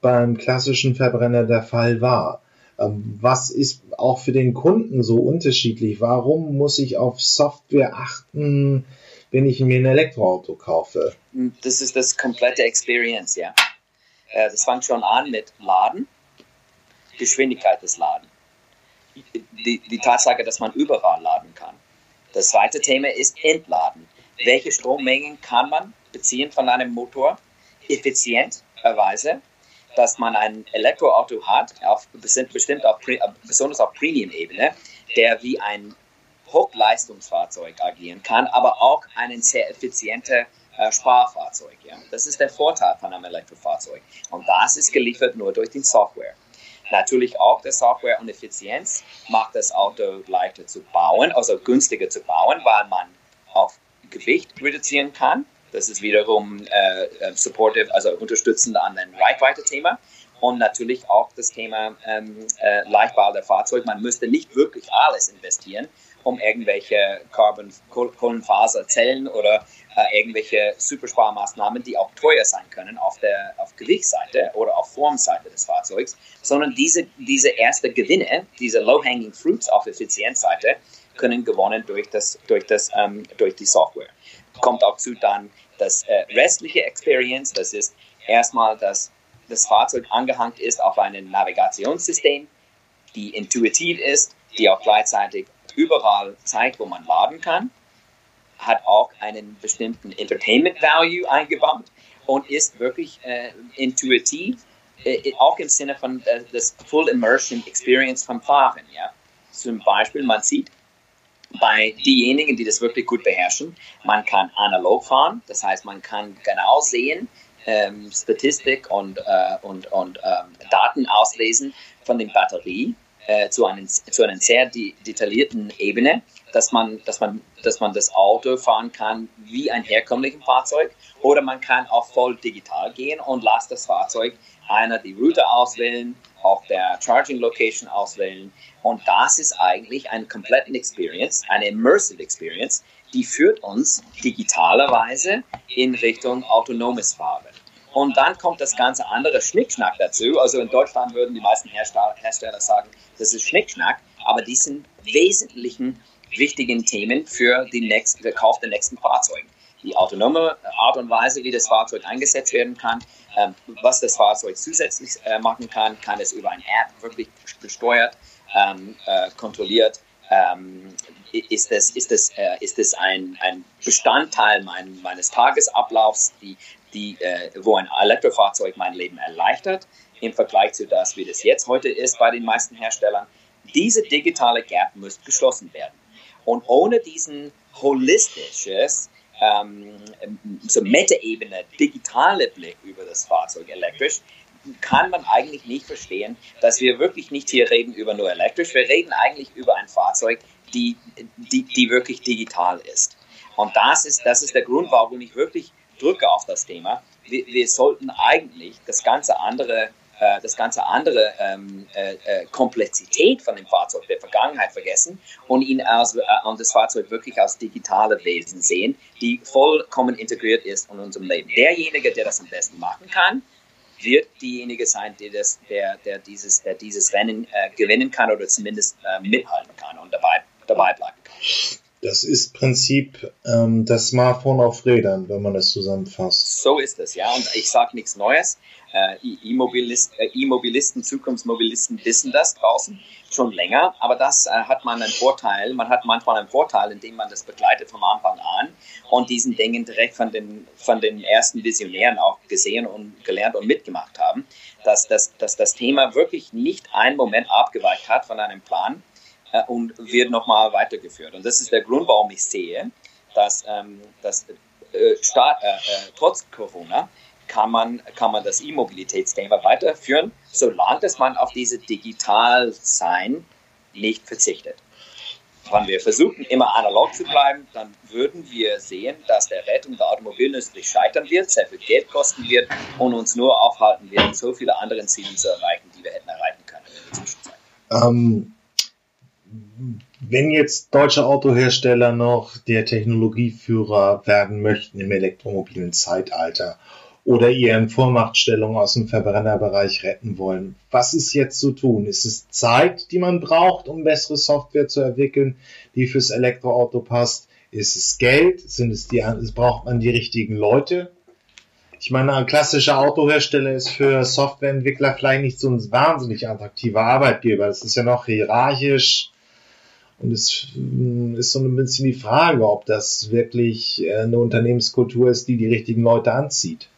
beim klassischen Verbrenner der Fall war? Ähm, was ist auch für den Kunden so unterschiedlich? Warum muss ich auf Software achten, wenn ich mir ein Elektroauto kaufe? Das ist das komplette Experience, ja. Äh, das fängt schon an mit Laden, Geschwindigkeit des Laden, die, die Tatsache, dass man überall laden kann. Das zweite Thema ist Entladen. Welche Strommengen kann man beziehen von einem Motor effizienterweise dass man ein Elektroauto hat, auf, bestimmt auf, äh, besonders auf Premium-Ebene, der wie ein Hochleistungsfahrzeug agieren kann, aber auch ein sehr effizienter äh, Sparfahrzeug. Ja. Das ist der Vorteil von einem Elektrofahrzeug. Und das ist geliefert nur durch die Software. Natürlich auch die Software und Effizienz macht das Auto leichter zu bauen, also günstiger zu bauen, weil man auf Gewicht reduzieren kann das ist wiederum äh, äh, supportive, also unterstützend an dem Reichweite-Thema. Und natürlich auch das Thema ähm, äh, Leichtbau der Fahrzeug. Man müsste nicht wirklich alles investieren, um irgendwelche Carbon Kohlenfaserzellen oder äh, irgendwelche Supersparmaßnahmen, die auch teuer sein können auf der auf Gewichtsseite oder auf Formseite des Fahrzeugs, sondern diese diese erste Gewinne, diese low-hanging fruits auf Effizienzseite, können gewonnen durch das durch das ähm, durch die Software. Kommt auch zu dann das äh, restliche Experience, das ist erstmal, dass das Fahrzeug angehangen ist auf ein Navigationssystem, die intuitiv ist, die auch gleichzeitig überall zeigt, wo man laden kann, hat auch einen bestimmten Entertainment Value eingebaut und ist wirklich äh, intuitiv, äh, auch im Sinne von äh, das Full Immersion Experience vom Fahren. Ja? Zum Beispiel, man sieht bei denjenigen, die das wirklich gut beherrschen. Man kann analog fahren, das heißt, man kann genau sehen, ähm, Statistik und, äh, und, und ähm, Daten auslesen von der Batterie äh, zu, einem, zu einer sehr detaillierten Ebene, dass man, dass, man, dass man das Auto fahren kann wie ein herkömmliches Fahrzeug oder man kann auch voll digital gehen und lässt das Fahrzeug einer die Route auswählen, auch der Charging Location auswählen. Und das ist eigentlich eine komplette Experience, eine immersive Experience, die führt uns digitalerweise in Richtung autonomes Fahren. Und dann kommt das ganze andere Schnickschnack dazu. Also in Deutschland würden die meisten Hersteller, sagen, das ist Schnickschnack, aber die sind wesentlichen wichtigen Themen für den, nächsten, den Kauf der nächsten Fahrzeuge die autonome Art und Weise, wie das Fahrzeug eingesetzt werden kann, ähm, was das Fahrzeug zusätzlich äh, machen kann, kann es über eine App wirklich gesteuert, ähm, äh, kontrolliert. Ähm, ist das, ist das, äh, ist das ein, ein Bestandteil mein, meines Tagesablaufs, die, die, äh, wo ein Elektrofahrzeug mein Leben erleichtert, im Vergleich zu das, wie das jetzt heute ist bei den meisten Herstellern? Diese digitale Gap muss geschlossen werden. Und ohne diesen holistisches ähm, so Meta-Ebene, digitale Blick über das Fahrzeug elektrisch, kann man eigentlich nicht verstehen, dass wir wirklich nicht hier reden über nur elektrisch, wir reden eigentlich über ein Fahrzeug, die, die, die wirklich digital ist. Und das ist, das ist der Grund, warum ich wirklich drücke auf das Thema. Wir, wir sollten eigentlich das ganze andere äh, das ganze andere ähm, äh, äh, Komplexität von dem Fahrzeug der Vergangenheit vergessen und ihn als, äh, und das Fahrzeug wirklich als digitale Wesen sehen, die vollkommen integriert ist in unserem Leben. Derjenige, der das am besten machen kann, wird diejenige sein, der, das, der, der, dieses, der dieses Rennen äh, gewinnen kann oder zumindest äh, mithalten kann und dabei, dabei bleiben kann. Das ist Prinzip ähm, das Smartphone auf Rädern, wenn man das zusammenfasst. So ist es, ja. Und ich sage nichts Neues. Äh, E-Mobilisten, äh, Zukunftsmobilisten wissen das draußen schon länger. Aber das äh, hat man einen Vorteil. Man hat manchmal einen Vorteil, indem man das begleitet vom Anfang an und diesen Dingen direkt von den, von den ersten Visionären auch gesehen und gelernt und mitgemacht haben, dass, dass, dass das Thema wirklich nicht einen Moment abgeweicht hat von einem Plan äh, und wird nochmal weitergeführt. Und das ist der Grund, warum ich sehe, dass, ähm, dass äh, Staat, äh, trotz Corona kann man, kann man das E-Mobilitätsthema weiterführen, solange man auf diese Digital-Sein nicht verzichtet. Wenn wir versuchen, immer analog zu bleiben, dann würden wir sehen, dass der Rettung der Automobilindustrie scheitern wird, sehr viel Geld kosten wird und uns nur aufhalten wird, so viele andere Ziele zu erreichen, die wir hätten erreichen können in der Zwischenzeit. Ähm, wenn jetzt deutsche Autohersteller noch der Technologieführer werden möchten im elektromobilen Zeitalter oder ihren Vormachtstellung aus dem Verbrennerbereich retten wollen, was ist jetzt zu tun? Ist es Zeit, die man braucht, um bessere Software zu entwickeln, die fürs Elektroauto passt? Ist es Geld? Sind es die, braucht man die richtigen Leute? Ich meine, ein klassischer Autohersteller ist für Softwareentwickler vielleicht nicht so ein wahnsinnig attraktiver Arbeitgeber. Das ist ja noch hierarchisch und es hm, ist so ein bisschen die Frage, ob das wirklich äh, eine Unternehmenskultur ist, die die richtigen Leute anzieht.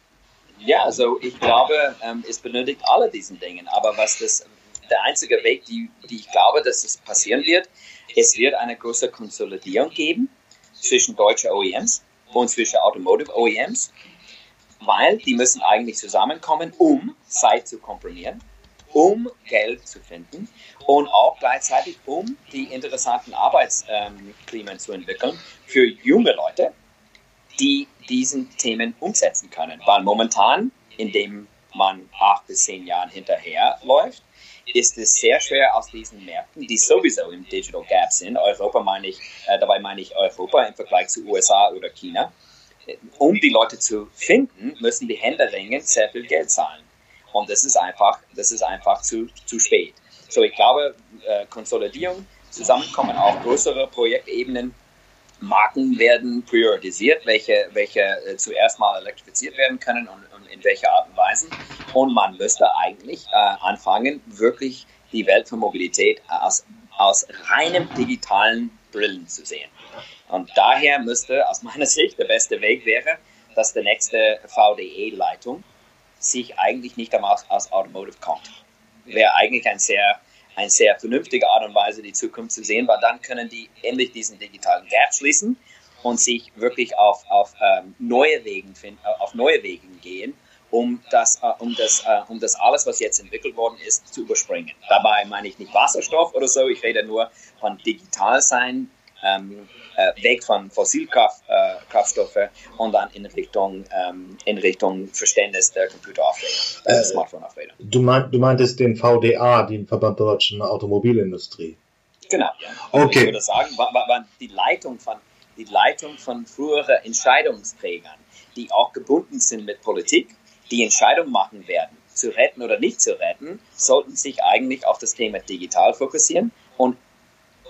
Ja, also ich glaube, ähm, es benötigt alle diesen Dingen. Aber was das, der einzige Weg, die, die ich glaube, dass es passieren wird, es wird eine große Konsolidierung geben zwischen deutschen OEMs und zwischen Automotive OEMs, weil die müssen eigentlich zusammenkommen, um Zeit zu komprimieren um Geld zu finden und auch gleichzeitig um die interessanten Arbeitsklimen zu entwickeln für junge Leute, die diesen Themen umsetzen können. Weil momentan, indem man acht bis zehn Jahren hinterherläuft, ist es sehr schwer aus diesen Märkten, die sowieso im Digital Gap sind, Europa meine ich, äh, dabei meine ich Europa im Vergleich zu USA oder China, um die Leute zu finden, müssen die Händlerringen sehr viel Geld zahlen. Und das ist einfach, das ist einfach zu, zu spät. So, ich glaube, äh, Konsolidierung, Zusammenkommen auf größere Projektebenen, Marken werden priorisiert, welche, welche äh, zuerst mal elektrifiziert werden können und, und, in welcher Art und Weise. Und man müsste eigentlich äh, anfangen, wirklich die Welt von Mobilität aus, aus reinem digitalen Brillen zu sehen. Und daher müsste aus meiner Sicht der beste Weg wäre, dass die nächste VDE-Leitung sich eigentlich nicht einmal aus, aus Automotive kommt. Wäre eigentlich ein sehr, eine sehr vernünftige Art und Weise, die Zukunft zu sehen, weil dann können die endlich diesen digitalen Gap schließen und sich wirklich auf, auf, ähm, neue, Wegen finden, äh, auf neue Wege gehen, um das, äh, um, das, äh, um das alles, was jetzt entwickelt worden ist, zu überspringen. Dabei meine ich nicht Wasserstoff oder so, ich rede nur von digital sein, ähm, äh, weg von Fossilkraftstoffe äh, und dann in Richtung, ähm, in Richtung Verständnis der Computeraufräder, der äh, Smartphone-Aufräder. Du, mein, du meintest den VDA, den Verband der deutschen Automobilindustrie. Genau. Ja. Okay. Ich würde sagen, war, war die Leitung von die Leitung von früheren Entscheidungsträgern, die auch gebunden sind mit Politik, die Entscheidungen machen werden, zu retten oder nicht zu retten, sollten sich eigentlich auf das Thema digital fokussieren und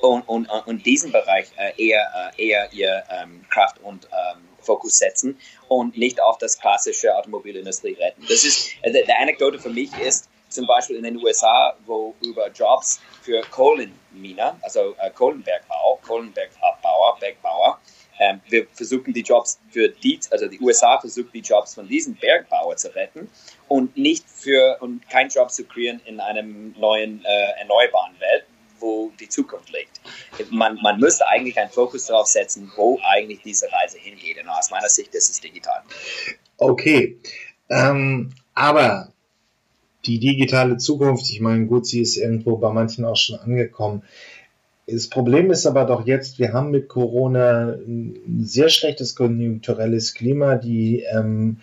und, und, und diesen Bereich äh, eher, äh, eher ihr ähm, Kraft und ähm, Fokus setzen und nicht auf das klassische Automobilindustrie retten. Das ist, äh, der, der Anekdote für mich ist zum Beispiel in den USA, wo über Jobs für Kohlenminer, also äh, Kohlenbergbau, Kohlenbergabbauer, Bergbauer, ähm, wir versuchen die Jobs für die, also die USA versucht die Jobs von diesen Bergbauern zu retten und nicht für und keinen Job zu kreieren in einem neuen äh, erneuerbaren Welt, wo die Zukunft liegt. Man, man müsste eigentlich einen Fokus darauf setzen, wo eigentlich diese Reise hingeht. Und aus meiner Sicht ist es digital. Okay, ähm, aber die digitale Zukunft, ich meine, gut, sie ist irgendwo bei manchen auch schon angekommen. Das Problem ist aber doch jetzt, wir haben mit Corona ein sehr schlechtes konjunkturelles Klima. Die, ähm,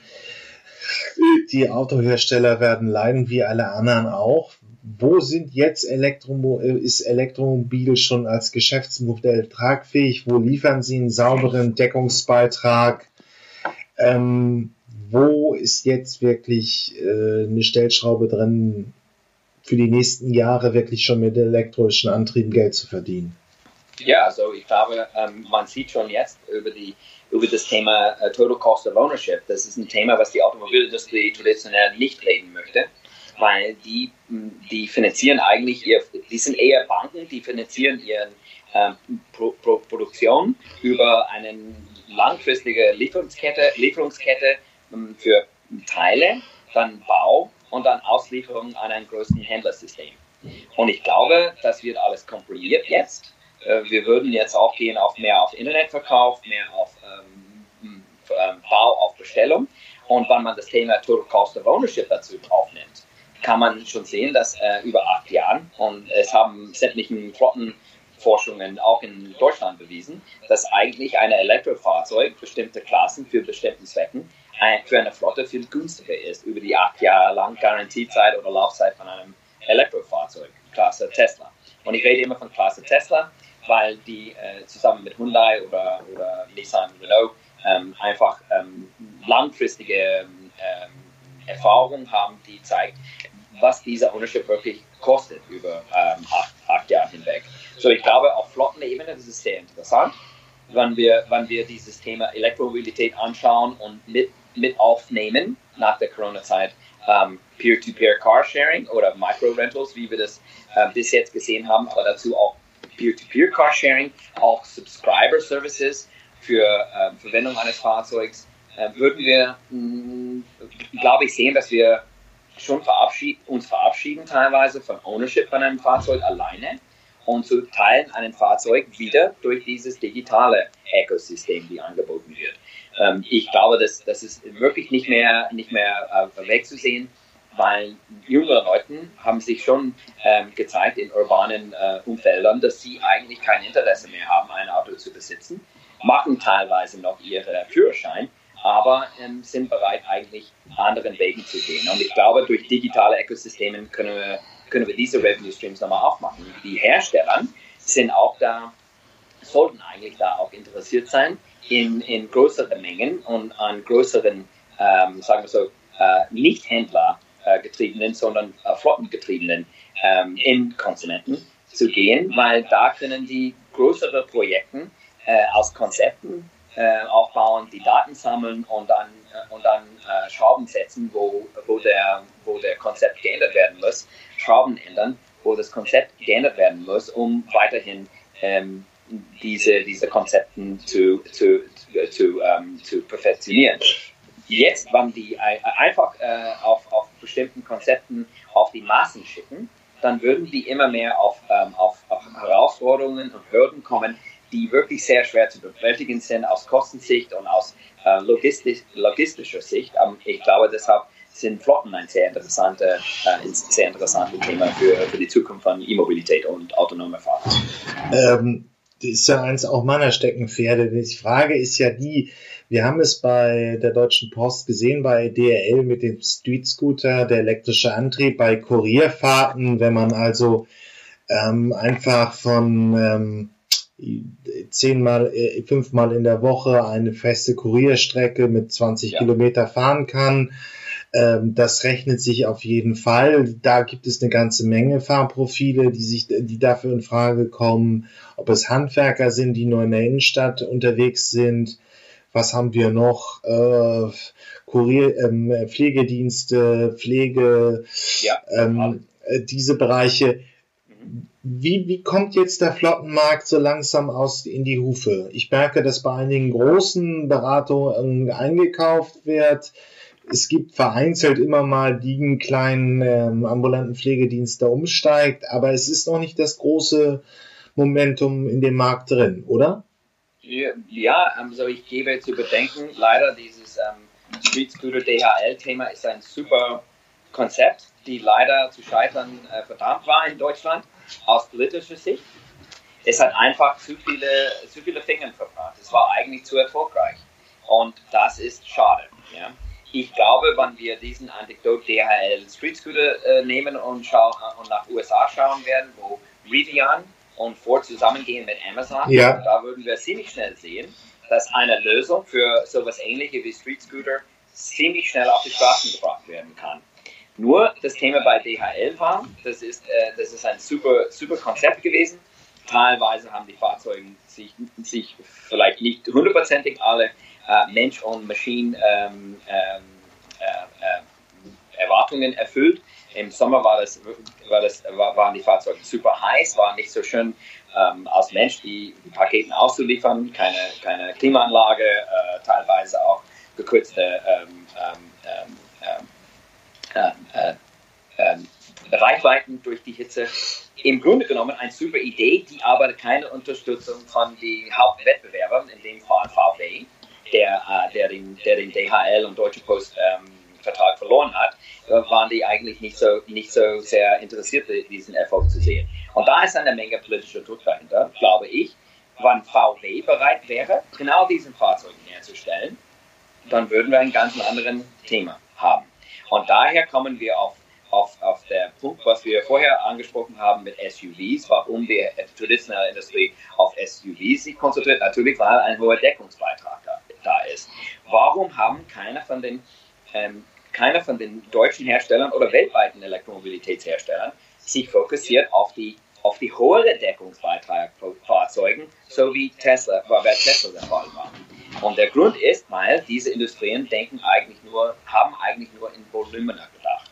die Autohersteller werden leiden, wie alle anderen auch wo sind jetzt Elektromo ist Elektromobil schon als Geschäftsmodell tragfähig? Wo liefern sie einen sauberen Deckungsbeitrag? Ähm, wo ist jetzt wirklich äh, eine Stellschraube drin, für die nächsten Jahre wirklich schon mit elektrischen Antrieben Geld zu verdienen? Ja, also ich glaube, ähm, man sieht schon jetzt über, die, über das Thema uh, Total Cost of Ownership. Das ist ein Thema, was die Automobilindustrie traditionell nicht reden möchte, weil die, die finanzieren eigentlich, ihr, die sind eher Banken, die finanzieren ihre ähm, Pro, Pro, Produktion über eine langfristige Lieferungskette, Lieferungskette ähm, für Teile, dann Bau und dann Auslieferung an ein größeren Händlersystem. Und ich glaube, das wird alles komprimiert jetzt. Äh, wir würden jetzt auch gehen auf mehr auf Internetverkauf, mehr auf ähm, ähm, Bau auf Bestellung. Und wenn man das Thema Total Cost of Ownership dazu draufnimmt, kann man schon sehen, dass äh, über acht Jahren, und es haben sämtlichen Flottenforschungen auch in Deutschland bewiesen, dass eigentlich ein Elektrofahrzeug bestimmte Klassen für bestimmte Zwecken für eine Flotte viel günstiger ist, über die acht Jahre lang Garantiezeit oder Laufzeit von einem Elektrofahrzeug, Klasse Tesla. Und ich rede immer von Klasse Tesla, weil die äh, zusammen mit Hyundai oder, oder Nissan Renault ähm, einfach ähm, langfristige ähm, Erfahrung haben, die zeigt, was dieser Ownership wirklich kostet über ähm, acht, acht Jahre hinweg. So, ich glaube, auf Flottenebene ist sehr interessant, wenn wir, wenn wir dieses Thema Elektromobilität anschauen und mit, mit aufnehmen nach der Corona-Zeit. Ähm, Peer-to-Peer Carsharing oder Micro-Rentals, wie wir das äh, bis jetzt gesehen haben, aber dazu auch Peer-to-Peer Carsharing, auch Subscriber Services für äh, Verwendung eines Fahrzeugs, äh, würden wir, glaube ich, sehen, dass wir schon verabschied uns verabschieden teilweise von Ownership von einem Fahrzeug alleine und zu teilen ein Fahrzeug wieder durch dieses digitale Ökosystem, die angeboten wird. Ähm, ich glaube, dass das ist wirklich nicht mehr, nicht mehr äh, wegzusehen weil jüngere Leute haben sich schon ähm, gezeigt in urbanen äh, Umfeldern, dass sie eigentlich kein Interesse mehr haben, ein Auto zu besitzen, machen teilweise noch ihren Führerschein, aber ähm, sind bereit, eigentlich anderen Wegen zu gehen. Und ich glaube, durch digitale Ökosysteme können wir, können wir diese Revenue Streams nochmal aufmachen. Die Hersteller sind auch da, sollten eigentlich da auch interessiert sein, in, in größeren Mengen und an größeren, ähm, sagen wir so, äh, Nicht-Händler äh, getriebenen, sondern äh, flottengetriebenen ähm, Endkonsumenten zu gehen, weil da können die größere Projekte äh, aus Konzepten äh, aufbauen, die Daten sammeln und dann, äh, und dann äh, Schrauben setzen, wo, wo, der, wo der Konzept geändert werden muss, Schrauben ändern, wo das Konzept geändert werden muss, um weiterhin ähm, diese, diese Konzepten zu, zu, zu, zu, ähm, zu perfektionieren. Jetzt, wenn die einfach äh, auf, auf bestimmten Konzepten auf die Maßen schicken, dann würden die immer mehr auf, ähm, auf, auf Herausforderungen und Hürden kommen, die wirklich sehr schwer zu bewältigen sind aus Kostensicht und aus äh, logistisch, logistischer Sicht. Ähm, ich glaube, deshalb sind Flotten ein sehr, interessante, äh, sehr interessantes Thema für, für die Zukunft von E-Mobilität und autonomer Fahren. Ähm, das ist ja eins auch meiner Steckenpferde. Die Frage ist ja die, wir haben es bei der Deutschen Post gesehen, bei DRL mit dem Street Scooter, der elektrische Antrieb, bei Kurierfahrten, wenn man also ähm, einfach von ähm, zehnmal, äh, fünfmal in der Woche eine feste Kurierstrecke mit 20 ja. Kilometer fahren kann. Ähm, das rechnet sich auf jeden Fall. Da gibt es eine ganze Menge Fahrprofile, die sich, die dafür in Frage kommen. Ob es Handwerker sind, die nur in der Innenstadt unterwegs sind, was haben wir noch? Äh, Kurier, ähm, Pflegedienste, Pflege, ja, ähm, äh, diese Bereiche. Wie, wie kommt jetzt der Flottenmarkt so langsam aus in die Hufe? Ich merke, dass bei einigen großen Beratungen eingekauft wird. Es gibt vereinzelt immer mal die einen kleinen ähm, ambulanten Pflegedienst, der umsteigt, aber es ist noch nicht das große Momentum in dem Markt drin, oder? Ja, also ich gebe zu bedenken, leider dieses ähm, Scooter DHL-Thema ist ein super Konzept, die leider zu scheitern äh, verdammt war in Deutschland aus politischer Sicht. Es hat einfach zu viele, zu viele Finger verbrannt. Es war eigentlich zu erfolgreich. Und das ist schade. Ja. Ich glaube, wenn wir diesen Anekdot DHL Street Scooter äh, nehmen und, schauen, und nach USA schauen werden, wo Rivian und Ford zusammengehen mit Amazon, ja. da würden wir ziemlich schnell sehen, dass eine Lösung für sowas ähnliches wie Street Scooter ziemlich schnell auf die Straßen gebracht werden kann. Nur das Thema bei DHL war, das ist, äh, das ist ein super, super Konzept gewesen, teilweise haben die Fahrzeuge sich, sich vielleicht nicht hundertprozentig alle äh, Mensch- und Maschinen ähm, ähm, äh, äh, erfüllt. Im Sommer war das, war das, war, waren die Fahrzeuge super heiß, waren nicht so schön ähm, als Mensch die Paketen auszuliefern, keine, keine Klimaanlage, äh, teilweise auch gekürzte ähm, ähm, ähm, äh, äh, Reichweiten durch die Hitze. Im Grunde genommen eine super Idee, die aber keine Unterstützung von den Hauptwettbewerbern, in dem Fall VW, der, äh, der, den, der den DHL und Deutsche Post ähm, Vertrag verloren hat, waren die eigentlich nicht so, nicht so sehr interessiert, diesen Erfolg zu sehen. Und da ist eine Menge politischer Druck dahinter, glaube ich. Wann VW bereit wäre, genau diesen Fahrzeugen herzustellen, dann würden wir ein ganz anderes Thema haben. Und daher kommen wir auf, auf, auf der Punkt, was wir vorher angesprochen haben mit SUVs, warum die traditionelle Industrie auf SUVs sich konzentriert. Natürlich, weil ein hoher Deckungsbeitrag da, da ist. Warum haben keiner von den ähm, keiner von den deutschen Herstellern oder weltweiten Elektromobilitätsherstellern sich fokussiert auf die, auf die hohe Deckungsbeitrag von Fahrzeugen, so wie Tesla, war bei Tesla der Fall war. Und der Grund ist, weil diese Industrien denken eigentlich nur, haben eigentlich nur in Volumen gedacht.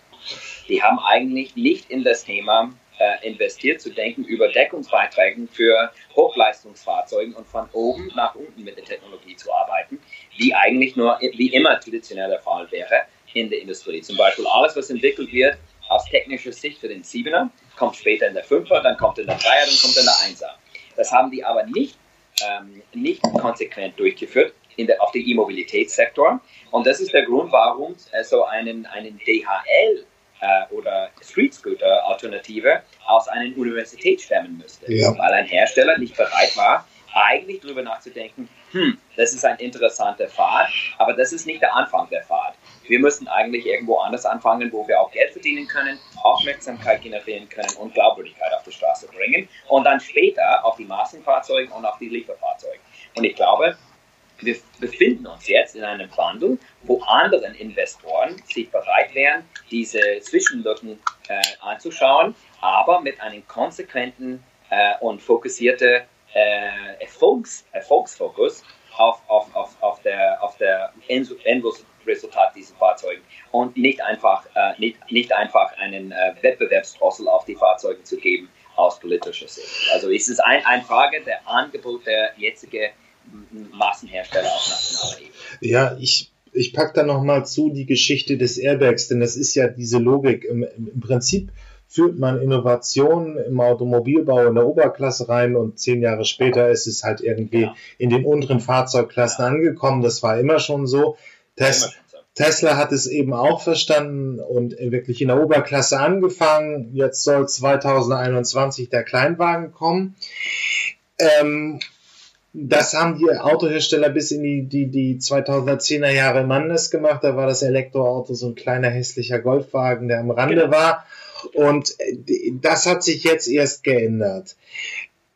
Die haben eigentlich nicht in das Thema äh, investiert, zu denken über Deckungsbeiträge für Hochleistungsfahrzeuge und von oben nach unten mit der Technologie zu arbeiten, wie eigentlich nur, wie immer traditionell der Fall wäre in der Industrie. Zum Beispiel alles, was entwickelt wird aus technischer Sicht für den 7er, kommt später in der 5er, dann kommt in der 3er, dann kommt in der 1er. Das haben die aber nicht, ähm, nicht konsequent durchgeführt in der, auf dem E-Mobilitätssektor. Und das ist der Grund, warum es so einen, einen DHL äh, oder Street Scooter Alternative aus einer Universität stemmen müsste, ja. weil ein Hersteller nicht bereit war, eigentlich darüber nachzudenken, hm, das ist ein interessanter Pfad, aber das ist nicht der Anfang der Pfad. Wir müssen eigentlich irgendwo anders anfangen, wo wir auch Geld verdienen können, Aufmerksamkeit generieren können und Glaubwürdigkeit auf die Straße bringen und dann später auf die Massenfahrzeuge und auf die Lieferfahrzeuge. Und ich glaube, wir befinden uns jetzt in einem Wandel, wo andere Investoren sich bereit wären, diese Zwischenlücken äh, anzuschauen, aber mit einem konsequenten äh, und fokussierten äh, Erfolgs, Erfolgsfokus auf, auf, auf, auf der, auf der Endresultat dieser Fahrzeuge und nicht einfach, äh, nicht, nicht einfach einen äh, Wettbewerbsdrossel auf die Fahrzeuge zu geben aus politischer Sicht. Also es ist ein, eine Frage der Angebot der jetzigen Massenhersteller auf nationaler Ebene. Ja, ich, ich packe da nochmal zu die Geschichte des Airbags, denn das ist ja diese Logik. Im, im Prinzip führt man Innovationen im Automobilbau in der Oberklasse rein und zehn Jahre später ist es halt irgendwie ja. in den unteren Fahrzeugklassen ja. angekommen. Das war immer schon so. Tes Tesla hat es eben auch verstanden und wirklich in der Oberklasse angefangen. Jetzt soll 2021 der Kleinwagen kommen. Ähm, das haben die Autohersteller bis in die, die, die 2010er Jahre Mannes gemacht. Da war das Elektroauto so ein kleiner hässlicher Golfwagen, der am Rande genau. war. Und äh, das hat sich jetzt erst geändert.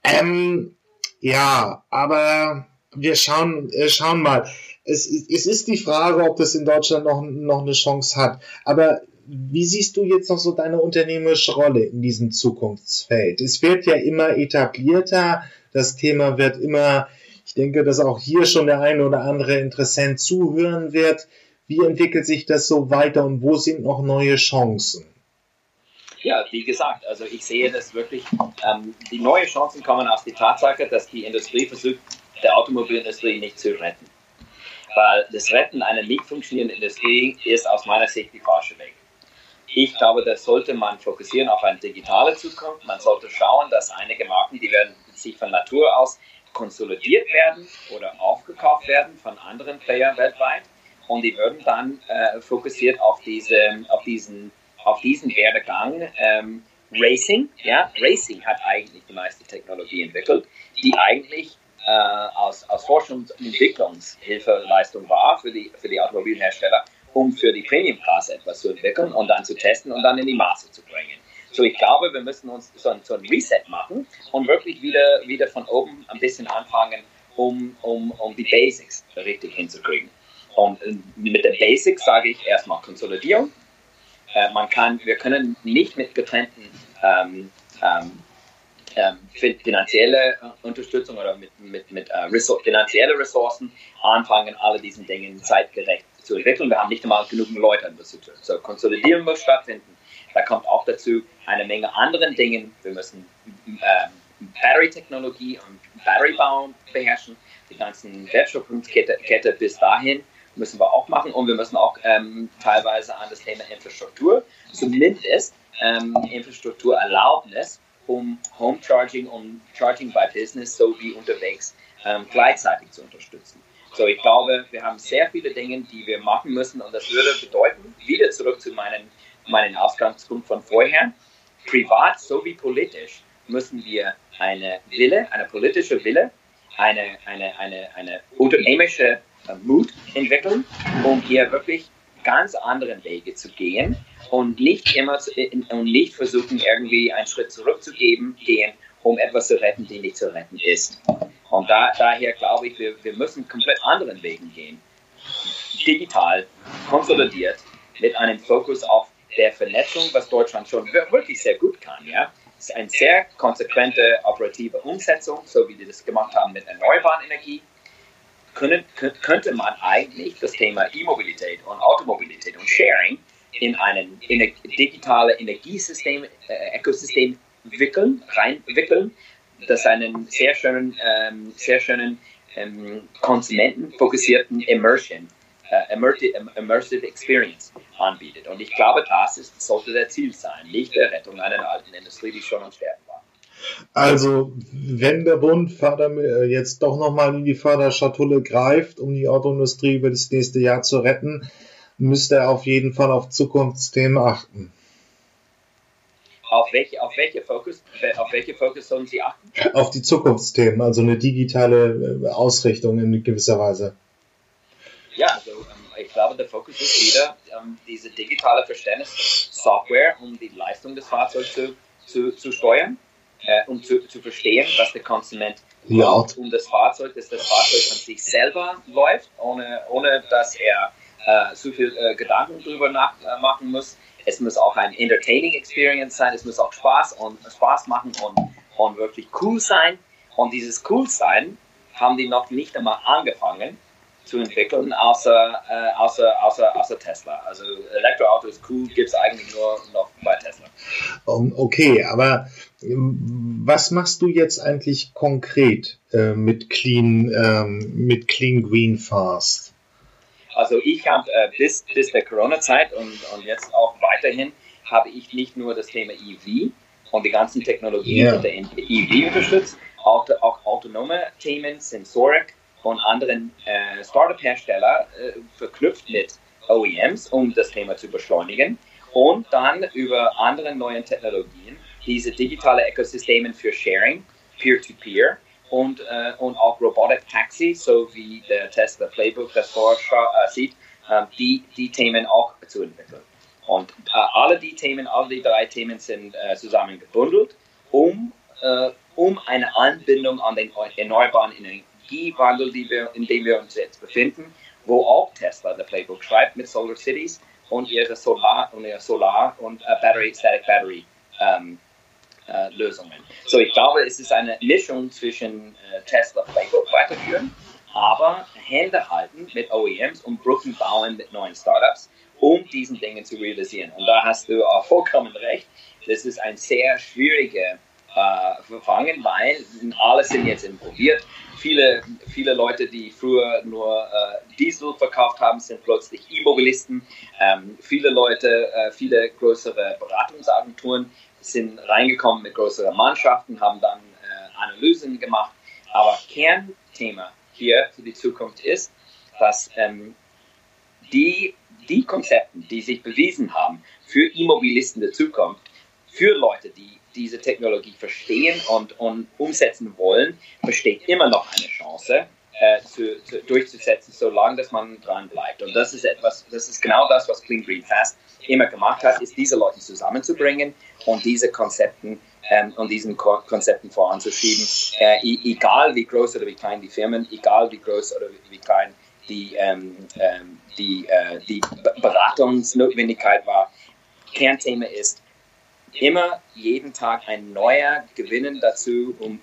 Ähm, ja, aber wir schauen, äh, schauen mal. Es, es ist die Frage, ob das in Deutschland noch, noch eine Chance hat. Aber wie siehst du jetzt noch so deine unternehmerische Rolle in diesem Zukunftsfeld? Es wird ja immer etablierter, das Thema wird immer, ich denke, dass auch hier schon der eine oder andere Interessent zuhören wird. Wie entwickelt sich das so weiter und wo sind noch neue Chancen? Ja, wie gesagt, also ich sehe das wirklich, ähm, die neuen Chancen kommen aus der Tatsache, dass die Industrie versucht, der Automobilindustrie nicht zu retten. Weil das Retten einer nicht funktionierenden Industrie ist aus meiner Sicht die falsche Weg. Ich glaube, da sollte man fokussieren auf eine digitale Zukunft. Man sollte schauen, dass einige Marken, die werden sich von Natur aus konsolidiert werden oder aufgekauft werden von anderen Playern weltweit und die würden dann äh, fokussiert auf, diese, auf diesen auf diesen Werdegang ähm, Racing, ja, Racing hat eigentlich die meiste Technologie entwickelt, die eigentlich äh, aus, aus Forschungs- und Entwicklungshilfeleistung war für die, für die Automobilhersteller, um für die Premium Class etwas zu entwickeln und dann zu testen und dann in die Maße zu bringen. So, ich glaube, wir müssen uns so ein, so ein Reset machen und wirklich wieder, wieder von oben ein bisschen anfangen, um, um, um die Basics richtig hinzukriegen. Und äh, mit den Basics sage ich erstmal Konsolidierung, äh, man kann, wir können nicht mit getrennten ähm, ähm, finanzielle äh, Unterstützung oder mit, mit, mit äh, Ressour finanzielle Ressourcen anfangen, alle diesen Dingen zeitgerecht zu entwickeln. Wir haben nicht einmal genügend Leute an das zu tun. So, Konsolidierung muss stattfinden. Da kommt auch dazu eine Menge anderen Dingen. Wir müssen ähm, Battery-Technologie und Batterybau beherrschen. Die ganzen Wertschöpfungskette bis dahin müssen wir auch machen und wir müssen auch ähm, teilweise an das Thema Infrastruktur, zumindest ähm, Infrastrukturerlaubnis um Home Charging und Charging by Business sowie unterwegs ähm, gleichzeitig zu unterstützen. So, ich glaube, wir haben sehr viele Dinge, die wir machen müssen und das würde bedeuten, wieder zurück zu meinen, meinen Ausgangspunkt von vorher, privat sowie politisch müssen wir eine Wille, eine politische Wille, eine, eine, eine, eine unternehmerische äh, Mut entwickeln, um hier wirklich ganz anderen Wege zu gehen und nicht immer und nicht versuchen, irgendwie einen Schritt zurückzugeben, gehen, um etwas zu retten, die nicht zu retten ist. Und da, daher glaube ich, wir, wir müssen komplett anderen Wegen gehen. Digital, konsolidiert, mit einem Fokus auf der Vernetzung, was Deutschland schon wirklich sehr gut kann. Ja? Es ist eine sehr konsequente operative Umsetzung, so wie wir das gemacht haben mit erneuerbaren Energie können, könnte man eigentlich das Thema E-Mobilität und Automobilität und Sharing in ein in digitales Energiesystem, äh, Ökosystem wickeln, reinwickeln, das einen sehr schönen, ähm, sehr schönen ähm, konsumentenfokussierten Immersion, äh, Immersive Experience anbietet. Und ich glaube, das ist, sollte der Ziel sein, nicht der Rettung einer alten Industrie, die schon am Sterben. Also, wenn der Bund Förder, äh, jetzt doch nochmal in die Förderschatulle greift, um die Autoindustrie über das nächste Jahr zu retten, müsste er auf jeden Fall auf Zukunftsthemen achten. Auf welche, auf welche Fokus, auf welche Fokus sollen Sie achten? Auf die Zukunftsthemen, also eine digitale äh, Ausrichtung in gewisser Weise. Ja, also ähm, ich glaube, der Fokus ist wieder ähm, diese digitale Verständnis Software, um die Leistung des Fahrzeugs zu, zu, zu steuern äh, um zu, zu verstehen, was der Konsument ja. um das Fahrzeug, dass das Fahrzeug an sich selber läuft, ohne, ohne dass er äh, zu viel äh, Gedanken darüber nachmachen äh, muss. Es muss auch ein entertaining Experience sein, es muss auch Spaß und Spaß machen und, und wirklich cool sein. Und dieses cool sein haben die noch nicht einmal angefangen zu entwickeln, außer, äh, außer, außer, außer Tesla. Also Elektroautos cool gibt es eigentlich nur noch bei Tesla. Okay, aber ähm, was machst du jetzt eigentlich konkret äh, mit Clean ähm, mit Clean Green Fast? Also ich habe äh, bis, bis der Corona-Zeit und, und jetzt auch weiterhin habe ich nicht nur das Thema EV und die ganzen Technologien yeah. der EV unterstützt, auch, auch autonome Themen, Sensorik von anderen äh, Startup-Hersteller äh, verknüpft mit OEMs, um das Thema zu beschleunigen und dann über andere neue Technologien diese digitale Ökosysteme für Sharing, Peer-to-Peer -peer, und, äh, und auch Robotic Taxi, so wie der Tesla Playbook das vorsieht, äh, die, die Themen auch zu entwickeln. Und äh, alle die Themen, alle die drei Themen sind äh, zusammen gebundelt, um, um eine Anbindung an den erneuerbaren Energiewandel, wir, in dem wir uns jetzt befinden, wo auch Tesla der Playbook schreibt mit Solar Cities und ihre Solar und ihre Solar und uh, Battery Static Battery ähm, äh, Lösungen. So, ich glaube, es ist eine Mischung zwischen äh, Tesla Playbook weiterführen, aber Hände halten mit OEMs und Brücken bauen mit neuen Startups, um diesen Dingen zu realisieren. Und da hast du auch vollkommen recht. Das ist ein sehr schwieriger äh, Verfangen, weil alle sind jetzt involviert viele, viele Leute, die früher nur äh, Diesel verkauft haben, sind plötzlich E-Mobilisten. Ähm, viele Leute, äh, viele größere Beratungsagenturen sind reingekommen mit größeren Mannschaften, haben dann äh, Analysen gemacht. Aber Kernthema hier für die Zukunft ist, dass ähm, die, die Konzepte, die sich bewiesen haben für E-Mobilisten der Zukunft, für Leute, die diese Technologie verstehen und, und umsetzen wollen, besteht immer noch eine Chance, äh, zu, zu, durchzusetzen, solange dass man dran bleibt. Und das ist etwas, das ist genau das, was Clean Green Fast immer gemacht hat, ist diese Leute zusammenzubringen und diese Konzepten ähm, und diesen Ko Konzepten voranzuschieben, äh, egal wie groß oder wie klein die Firmen, egal wie groß oder wie klein die, ähm, ähm, die, äh, die Beratungsnotwendigkeit war. Kernthema ist, immer jeden Tag ein neuer Gewinnen dazu, um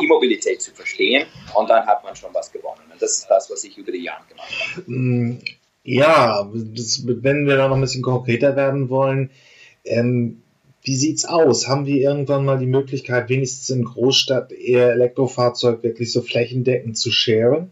E-Mobilität zu verstehen. Und dann hat man schon was gewonnen. Und das ist das, was ich über die Jahre gemacht habe. Mm, ja, das, wenn wir da noch ein bisschen konkreter werden wollen, ähm, wie sieht's aus? Haben wir irgendwann mal die Möglichkeit, wenigstens in Großstadt eher Elektrofahrzeug wirklich so flächendeckend zu sharen?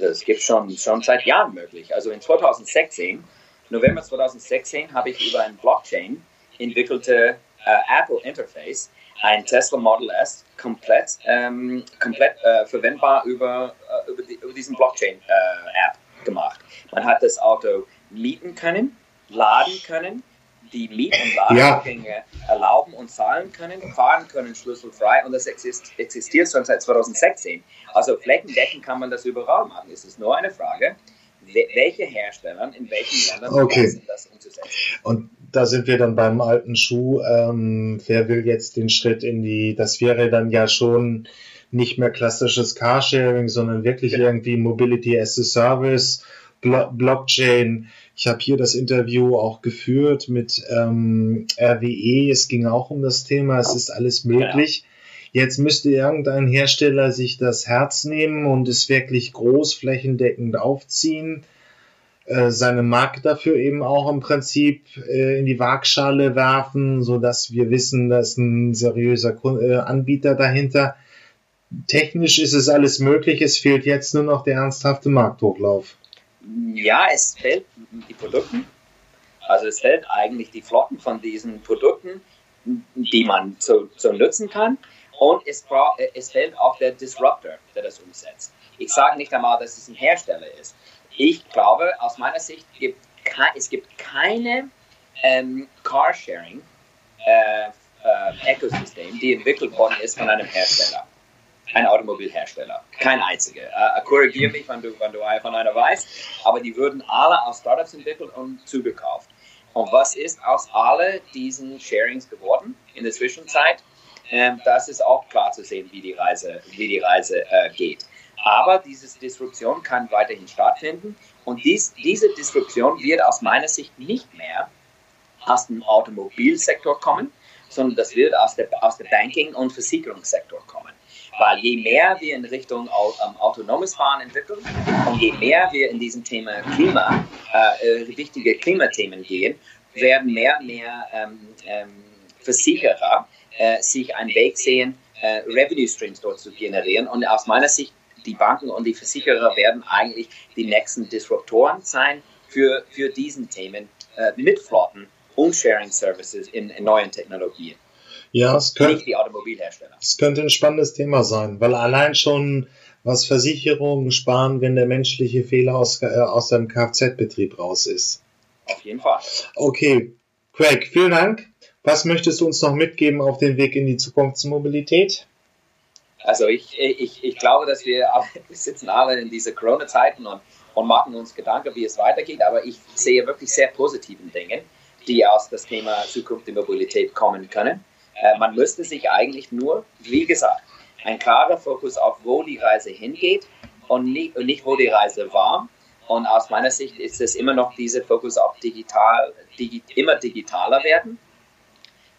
Das gibt schon, schon seit Jahren möglich. Also in 2016, November 2016, habe ich über ein Blockchain entwickelte äh, Apple Interface ein Tesla Model S komplett, ähm, komplett äh, verwendbar über, äh, über, die, über, diesen Blockchain-App äh, gemacht. Man hat das Auto mieten können, laden können, die Miet- und Ladegänge ja. erlauben und zahlen können, fahren können schlüsselfrei und das existiert schon seit 2016. Also flächendeckend kann man das überall machen. Es ist nur eine Frage, welche Hersteller in welchen Ländern okay. das umzusetzen. Und da sind wir dann beim alten Schuh. Ähm, wer will jetzt den Schritt in die, das wäre dann ja schon nicht mehr klassisches Carsharing, sondern wirklich genau. irgendwie Mobility as a Service, Blo Blockchain. Ich habe hier das Interview auch geführt mit ähm, RWE. Es ging auch um das Thema. Es ist alles möglich. Ja. Jetzt müsste irgendein Hersteller sich das Herz nehmen und es wirklich großflächendeckend aufziehen äh, seine Marke dafür eben auch im Prinzip äh, in die Waagschale werfen, so dass wir wissen, dass ein seriöser äh, Anbieter dahinter. Technisch ist es alles möglich, es fehlt jetzt nur noch der ernsthafte Markthochlauf. Ja, es fehlt die Produkte. Also es fehlt eigentlich die Flotten von diesen Produkten, die man so, so nutzen kann. Und es, es fehlt auch der Disruptor, der das umsetzt. Ich sage nicht einmal, dass es ein Hersteller ist. Ich glaube, aus meiner Sicht gibt es gibt keine ähm, Carsharing äh, äh, die entwickelt worden ist von einem Hersteller, ein Automobilhersteller. Kein einziger. Äh, korrigiere mich, wenn du, wenn du von einer weißt, aber die würden alle aus Startups entwickelt und zugekauft. Und was ist aus all diesen Sharings geworden in der Zwischenzeit? Ähm, das ist auch klar zu sehen, wie die Reise, wie die Reise äh, geht. Aber diese Disruption kann weiterhin stattfinden und dies, diese Disruption wird aus meiner Sicht nicht mehr aus dem Automobilsektor kommen, sondern das wird aus der, aus der Banking- und Versicherungssektor kommen. Weil je mehr wir in Richtung ähm, autonomes Fahren entwickeln und je mehr wir in diesem Thema Klima, äh, äh wichtige Klimathemen gehen, werden mehr und mehr ähm, ähm, Versicherer äh, sich einen Weg sehen, äh, Revenue Streams dort zu generieren. Und aus meiner Sicht die Banken und die Versicherer werden eigentlich die nächsten Disruptoren sein für, für diesen Themen äh, mit Flotten und Sharing Services in, in neuen Technologien. Ja, es könnte. Es könnte ein spannendes Thema sein, weil allein schon was Versicherungen sparen, wenn der menschliche Fehler aus, äh, aus seinem Kfz-Betrieb raus ist. Auf jeden Fall. Okay, Craig, vielen Dank. Was möchtest du uns noch mitgeben auf den Weg in die Zukunftsmobilität? Also ich, ich, ich glaube, dass wir, wir sitzen alle in diese Corona-Zeiten und, und machen uns Gedanken, wie es weitergeht, aber ich sehe wirklich sehr positiven Dinge, die aus das Thema Zukunft der Mobilität kommen können. Äh, man müsste sich eigentlich nur, wie gesagt, ein klarer Fokus auf, wo die Reise hingeht und nicht, und nicht wo die Reise war. Und aus meiner Sicht ist es immer noch dieser Fokus auf digital, digi, immer digitaler werden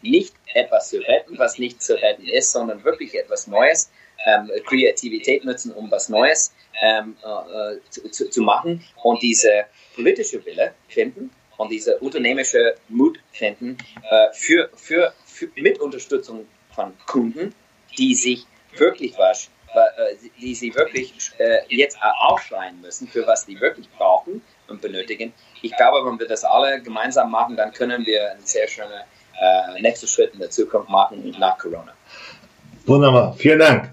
nicht etwas zu retten, was nicht zu retten ist, sondern wirklich etwas Neues, ähm, Kreativität nutzen, um was Neues ähm, äh, zu, zu, machen und diese politische Wille finden und diese unternehmerische Mut finden äh, für, für, für, mit Unterstützung von Kunden, die sich wirklich was, äh, die sie wirklich äh, jetzt aufschreien müssen, für was die wirklich brauchen und benötigen. Ich glaube, wenn wir das alle gemeinsam machen, dann können wir eine sehr schöne äh, nächste Schritt in der Zukunft machen nach Corona. Wunderbar, vielen Dank.